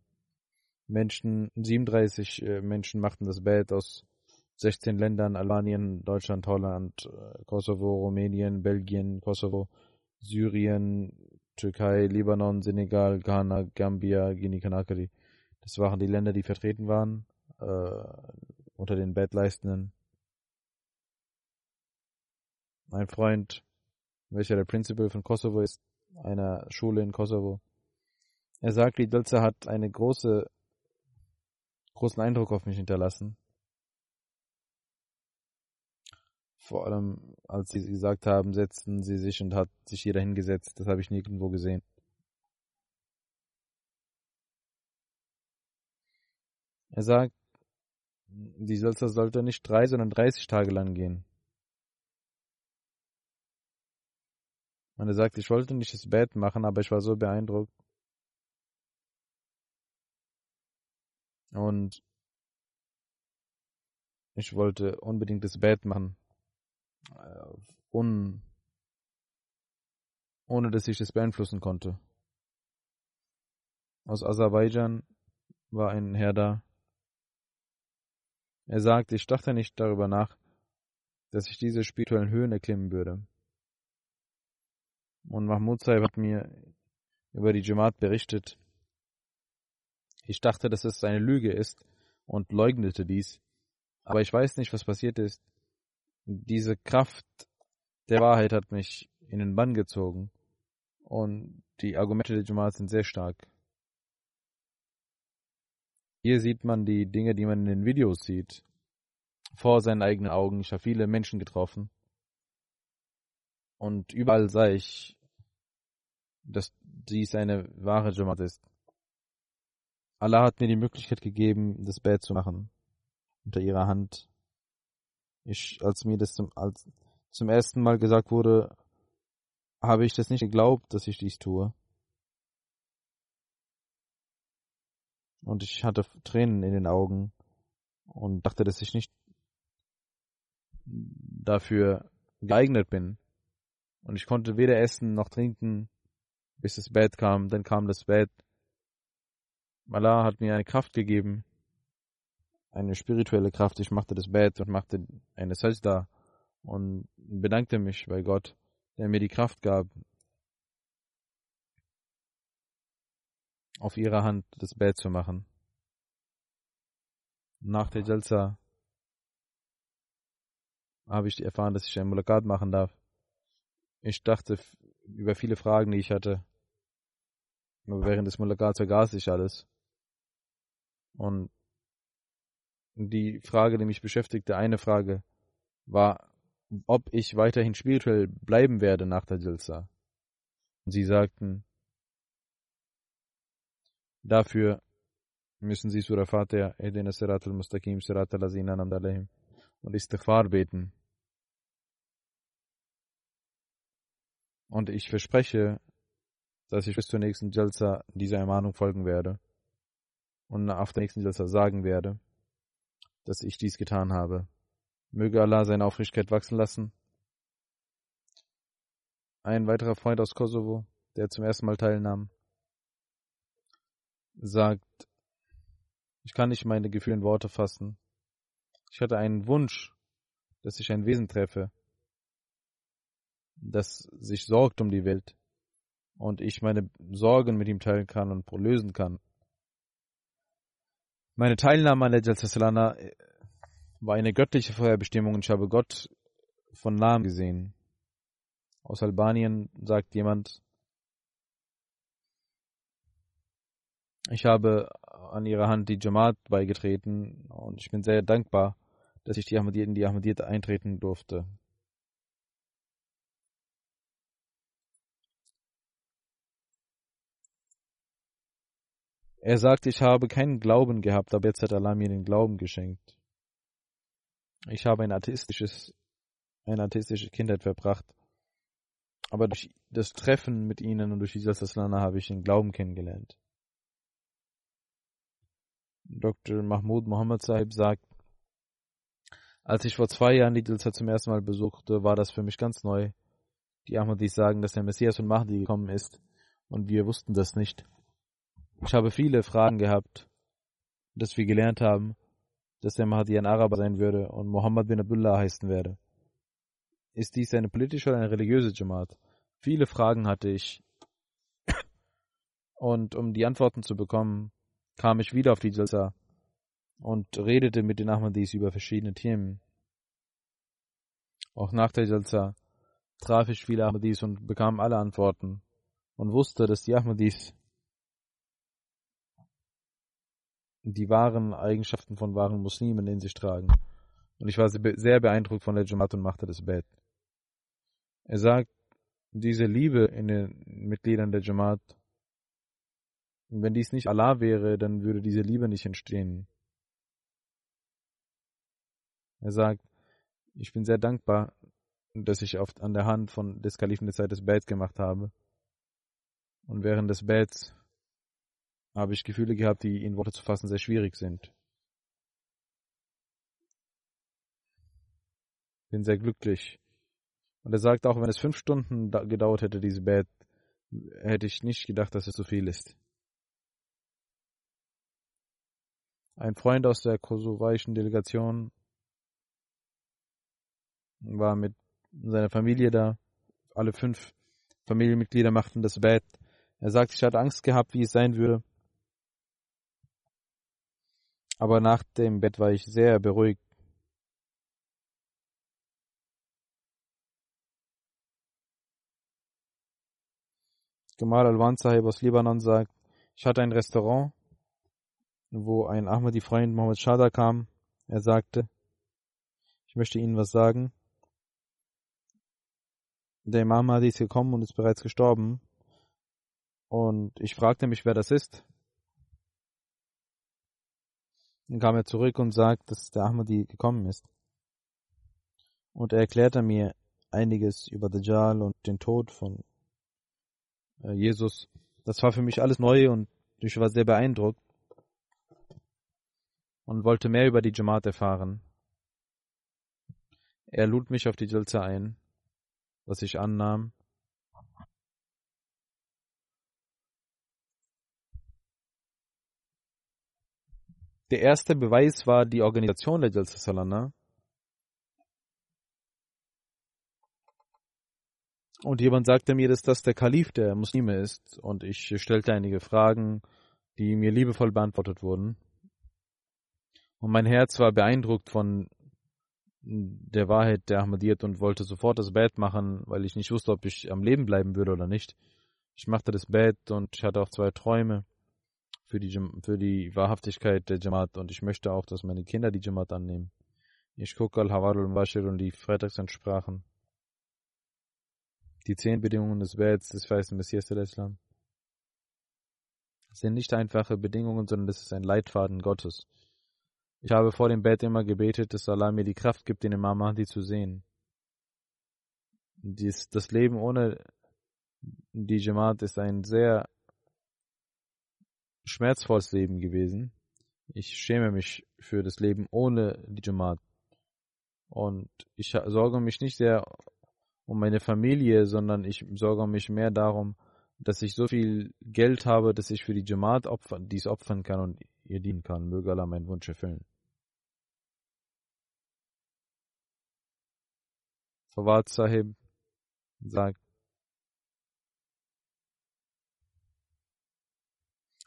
Menschen, 37 äh, Menschen machten das Bett aus 16 Ländern, Albanien, Deutschland, Holland, äh, Kosovo, Rumänien, Belgien, Kosovo, Syrien, Türkei, Libanon, Senegal, Ghana, Gambia, Guinea-Conakry. Das waren die Länder, die vertreten waren äh, unter den Bettleistenden. Mein Freund, welcher der Principal von Kosovo ist, einer Schule in Kosovo, er sagt, die Dölze hat eine große großen Eindruck auf mich hinterlassen. Vor allem, als sie gesagt haben, setzten sie sich und hat sich jeder hingesetzt. Das habe ich nirgendwo gesehen. Er sagt, die Salsa sollte nicht drei, sondern 30 Tage lang gehen. Und er sagt, ich wollte nicht das Bett machen, aber ich war so beeindruckt. Und ich wollte unbedingt das Bett machen. Äh, un, ohne dass ich das beeinflussen konnte. Aus Aserbaidschan war ein Herr da. Er sagte, ich dachte nicht darüber nach, dass ich diese spirituellen Höhen erklimmen würde. Und Mahmoud Saib hat mir über die Jamaat berichtet, ich dachte, dass es eine Lüge ist und leugnete dies. Aber ich weiß nicht, was passiert ist. Diese Kraft der Wahrheit hat mich in den Bann gezogen. Und die Argumente der Jamaat sind sehr stark. Hier sieht man die Dinge, die man in den Videos sieht. Vor seinen eigenen Augen. Ich habe viele Menschen getroffen. Und überall sah ich, dass dies eine wahre Jamaat ist. Allah hat mir die Möglichkeit gegeben, das Bett zu machen. Unter ihrer Hand. Ich, als mir das zum, als, zum ersten Mal gesagt wurde, habe ich das nicht geglaubt, dass ich dies tue. Und ich hatte Tränen in den Augen und dachte, dass ich nicht dafür geeignet bin. Und ich konnte weder essen noch trinken, bis das Bett kam. Dann kam das Bett Allah hat mir eine Kraft gegeben, eine spirituelle Kraft. Ich machte das Bett und machte eine Sajda und bedankte mich bei Gott, der mir die Kraft gab, auf ihrer Hand das Bett zu machen. Nach der Jalsa habe ich erfahren, dass ich ein Mulakat machen darf. Ich dachte über viele Fragen, die ich hatte. Aber während des Mulakats vergaß ich alles. Und die Frage, die mich beschäftigte, eine Frage, war, ob ich weiterhin spirituell bleiben werde nach der Jilsa. Und sie sagten, dafür müssen sie Surah Fatiha, Edina Sirat al-Mustaqim, Sirat al-Azina und Istighfar beten. Und ich verspreche, dass ich bis zur nächsten Jalsa dieser Ermahnung folgen werde und auf der nächsten Jalsa sagen werde, dass ich dies getan habe. Möge Allah seine Aufrichtigkeit wachsen lassen. Ein weiterer Freund aus Kosovo, der zum ersten Mal teilnahm, sagt, Ich kann nicht meine Gefühle in Worte fassen. Ich hatte einen Wunsch, dass ich ein Wesen treffe, das sich sorgt um die Welt und ich meine Sorgen mit ihm teilen kann und lösen kann. Meine Teilnahme an der Jalsa äh, war eine göttliche Vorherbestimmung und ich habe Gott von nahem gesehen. Aus Albanien sagt jemand, ich habe an ihrer Hand die Jamaat beigetreten und ich bin sehr dankbar, dass ich die Ahmadiyyat in die Ahmadiyyat eintreten durfte. Er sagt, ich habe keinen Glauben gehabt, aber jetzt hat Allah mir den Glauben geschenkt. Ich habe ein atheistisches, eine atheistische Kindheit verbracht. Aber durch das Treffen mit ihnen und durch dieses Aslana habe ich den Glauben kennengelernt. Dr. Mahmoud Mohammed Sahib sagt, als ich vor zwei Jahren die Dilsa zum ersten Mal besuchte, war das für mich ganz neu. Die Ahmadis sagen, dass der Messias und Mahdi gekommen ist, und wir wussten das nicht. Ich habe viele Fragen gehabt, dass wir gelernt haben, dass der Mahdi ein Araber sein würde und Muhammad bin Abdullah heißen werde. Ist dies eine politische oder eine religiöse Jamaat? Viele Fragen hatte ich. Und um die Antworten zu bekommen, kam ich wieder auf die Jalsa und redete mit den Ahmadis über verschiedene Themen. Auch nach der Jalsa traf ich viele Ahmadis und bekam alle Antworten und wusste, dass die Ahmadis die wahren Eigenschaften von wahren Muslimen in sich tragen. Und ich war sehr beeindruckt von der Jamaat und machte das Bett. Er sagt, diese Liebe in den Mitgliedern der Jamaat wenn dies nicht Allah wäre, dann würde diese Liebe nicht entstehen. Er sagt, ich bin sehr dankbar, dass ich oft an der Hand von des Kalifen der Zeit des Bets gemacht habe. Und während des Bets habe ich Gefühle gehabt, die in Worte zu fassen sehr schwierig sind. Bin sehr glücklich. Und er sagt auch, wenn es fünf Stunden gedauert hätte, diese Bett, hätte ich nicht gedacht, dass es so viel ist. Ein Freund aus der kosovaischen Delegation war mit seiner Familie da. Alle fünf Familienmitglieder machten das Bett. Er sagt, ich hatte Angst gehabt, wie es sein würde. Aber nach dem Bett war ich sehr beruhigt. Gamal al-Wan Sahib aus Libanon sagt, ich hatte ein Restaurant wo ein Ahmadi-Freund Mohammed Shada kam. Er sagte, ich möchte Ihnen was sagen. Der Imam Mahdi ist gekommen und ist bereits gestorben. Und ich fragte mich, wer das ist. Dann kam er zurück und sagte, dass der Ahmadi gekommen ist. Und er erklärte mir einiges über Dajjal und den Tod von äh, Jesus. Das war für mich alles neu und ich war sehr beeindruckt und wollte mehr über die Jamaat erfahren. Er lud mich auf die Jalsa ein, was ich annahm. Der erste Beweis war die Organisation der Jalsa Salana. Und jemand sagte mir, dass das der Kalif der Muslime ist. Und ich stellte einige Fragen, die mir liebevoll beantwortet wurden. Und mein Herz war beeindruckt von der Wahrheit der Ahmadiyyat und wollte sofort das Bett machen, weil ich nicht wusste, ob ich am Leben bleiben würde oder nicht. Ich machte das Bett und ich hatte auch zwei Träume für die, für die Wahrhaftigkeit der Jamaat und ich möchte auch, dass meine Kinder die Jamaat annehmen. Ich gucke Al-Hawarul und Washir und die Freitagsansprachen. Die zehn Bedingungen des Betts des weißen Messias der Islam sind nicht einfache Bedingungen, sondern das ist ein Leitfaden Gottes. Ich habe vor dem Bett immer gebetet, dass Allah mir die Kraft gibt, den Imam Mahdi zu sehen. Dies, das Leben ohne die Jamaat ist ein sehr schmerzvolles Leben gewesen. Ich schäme mich für das Leben ohne die Jamaat. Und ich sorge mich nicht sehr um meine Familie, sondern ich sorge mich mehr darum, dass ich so viel Geld habe, dass ich für die Jamaat opfern, dies opfern kann und ihr dienen kann. Möge Allah meinen Wunsch erfüllen. Fawad Sahib sagt,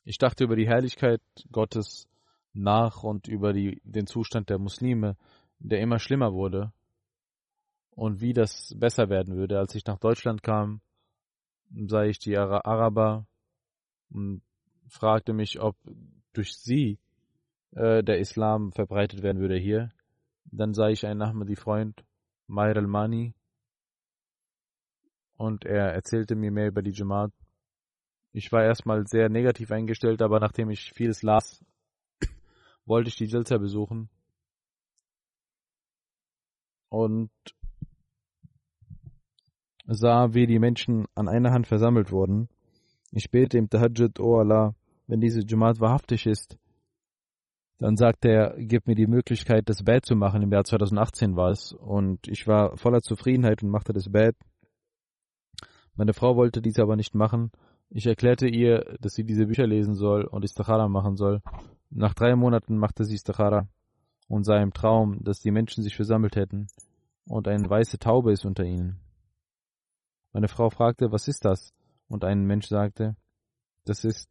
ich dachte über die Herrlichkeit Gottes nach und über die, den Zustand der Muslime, der immer schlimmer wurde und wie das besser werden würde. Als ich nach Deutschland kam, sah ich die Araber und fragte mich, ob durch sie äh, der Islam verbreitet werden würde hier. Dann sah ich einen Ahmadi-Freund, Mair al-Mani, und er erzählte mir mehr über die Jamaat. Ich war erstmal sehr negativ eingestellt, aber nachdem ich vieles las, wollte ich die Jalsa besuchen. Und sah, wie die Menschen an einer Hand versammelt wurden. Ich bete im Tahajjud, O Allah, wenn diese Jamaat wahrhaftig ist, dann sagte er, gib mir die Möglichkeit, das Bad zu machen. Im Jahr 2018 war es. Und ich war voller Zufriedenheit und machte das Bad. Meine Frau wollte dies aber nicht machen. Ich erklärte ihr, dass sie diese Bücher lesen soll und Istikhara machen soll. Nach drei Monaten machte sie Istikhara und sah im Traum, dass die Menschen sich versammelt hätten und eine weiße Taube ist unter ihnen. Meine Frau fragte, was ist das? Und ein Mensch sagte, das ist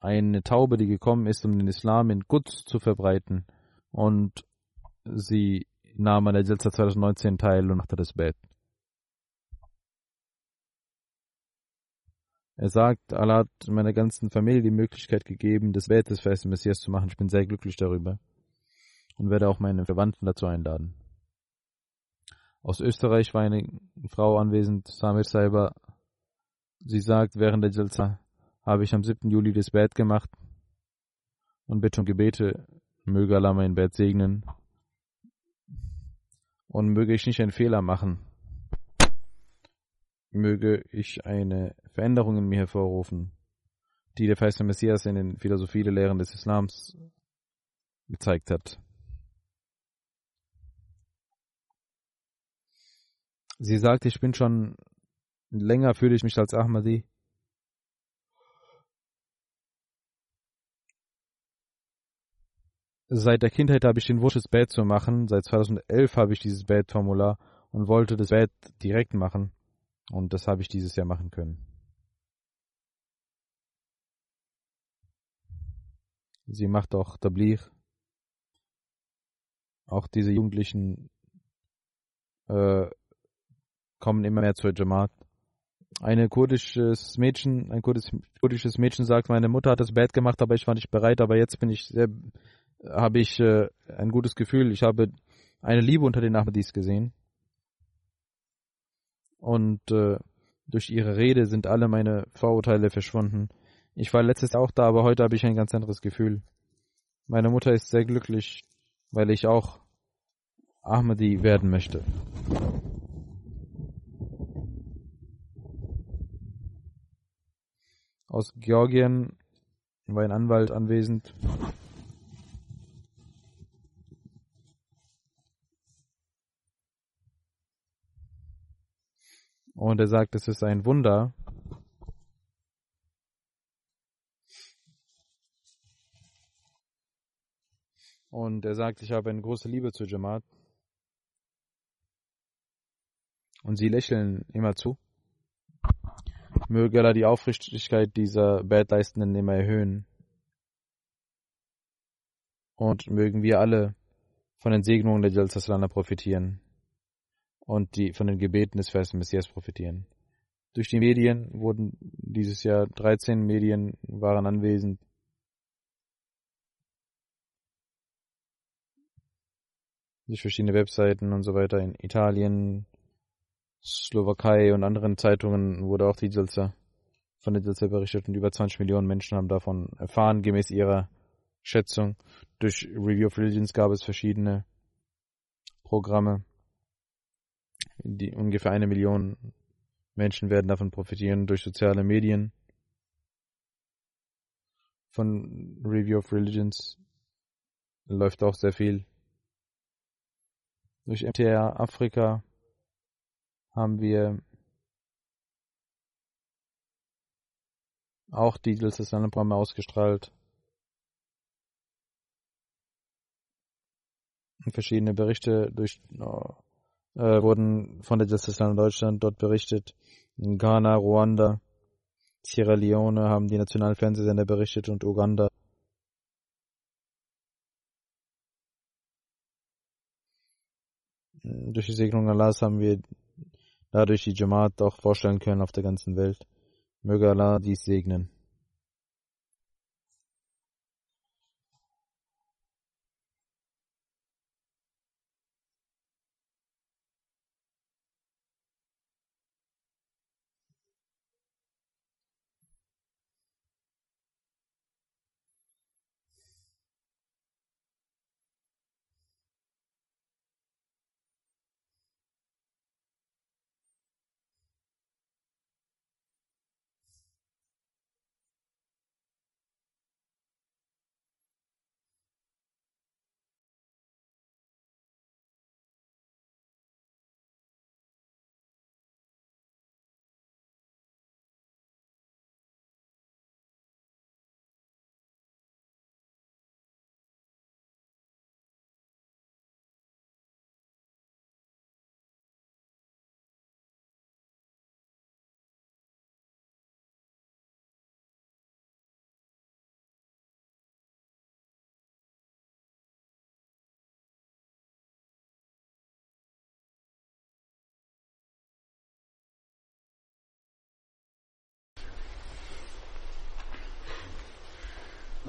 eine Taube, die gekommen ist, um den Islam in Quds zu verbreiten. Und sie nahm an der Jalsa 2019 teil und machte das Bett. Er sagt, Allah hat meiner ganzen Familie die Möglichkeit gegeben, das Bett des Messias zu machen. Ich bin sehr glücklich darüber und werde auch meine Verwandten dazu einladen. Aus Österreich war eine Frau anwesend, Samir Saiba. Sie sagt, während der Jalsa habe ich am 7. Juli das Bett gemacht und bitte um Gebete, möge Allah mein Bett segnen und möge ich nicht einen Fehler machen. Möge ich eine Veränderung in mir hervorrufen, die der feiste Messias in den Philosophie der Lehren des Islams gezeigt hat. Sie sagt, ich bin schon länger fühle ich mich als Ahmadi. Seit der Kindheit habe ich den Wunsch, das Bad zu machen. Seit 2011 habe ich dieses Bad-Formular und wollte das Bad direkt machen. Und das habe ich dieses Jahr machen können. Sie macht auch Tablir. Auch diese Jugendlichen äh, kommen immer mehr zur Jamaat. Ein kurdisches Mädchen, ein kurdisches Mädchen sagt, meine Mutter hat das Bad gemacht, aber ich war nicht bereit, aber jetzt bin ich sehr, habe ich äh, ein gutes Gefühl. Ich habe eine Liebe unter den Ahmadis gesehen. Und äh, durch ihre Rede sind alle meine Vorurteile verschwunden. Ich war letztes Jahr auch da, aber heute habe ich ein ganz anderes Gefühl. Meine Mutter ist sehr glücklich, weil ich auch Ahmadi werden möchte. aus Georgien war ein Anwalt anwesend. Und er sagt, es ist ein Wunder. Und er sagt, ich habe eine große Liebe zu Jamaat. Und sie lächeln immer zu. Möge Allah die Aufrichtigkeit dieser Badleistenden immer erhöhen. Und mögen wir alle von den Segnungen der Jalsaslana profitieren und die von den Gebeten des festen Messias profitieren. Durch die Medien wurden dieses Jahr 13 Medien waren anwesend. Durch verschiedene Webseiten und so weiter in Italien, Slowakei und anderen Zeitungen wurde auch die Jalsa von der Jalsa berichtet und über 20 Millionen Menschen haben davon erfahren, gemäß ihrer Schätzung. Durch Review of Religions gab es verschiedene Programme. Die ungefähr eine Million Menschen werden davon profitieren durch soziale Medien. Von Review of Religions läuft auch sehr viel. Durch MTR Afrika haben wir auch die letzte Programme ausgestrahlt. Verschiedene Berichte durch, äh, wurden von der Justice Deutschland dort berichtet. In Ghana, Ruanda, Sierra Leone haben die nationalen Fernsehsender berichtet und Uganda. Durch die Segnung Allahs haben wir dadurch die Jamaat auch vorstellen können auf der ganzen Welt. Möge Allah dies segnen.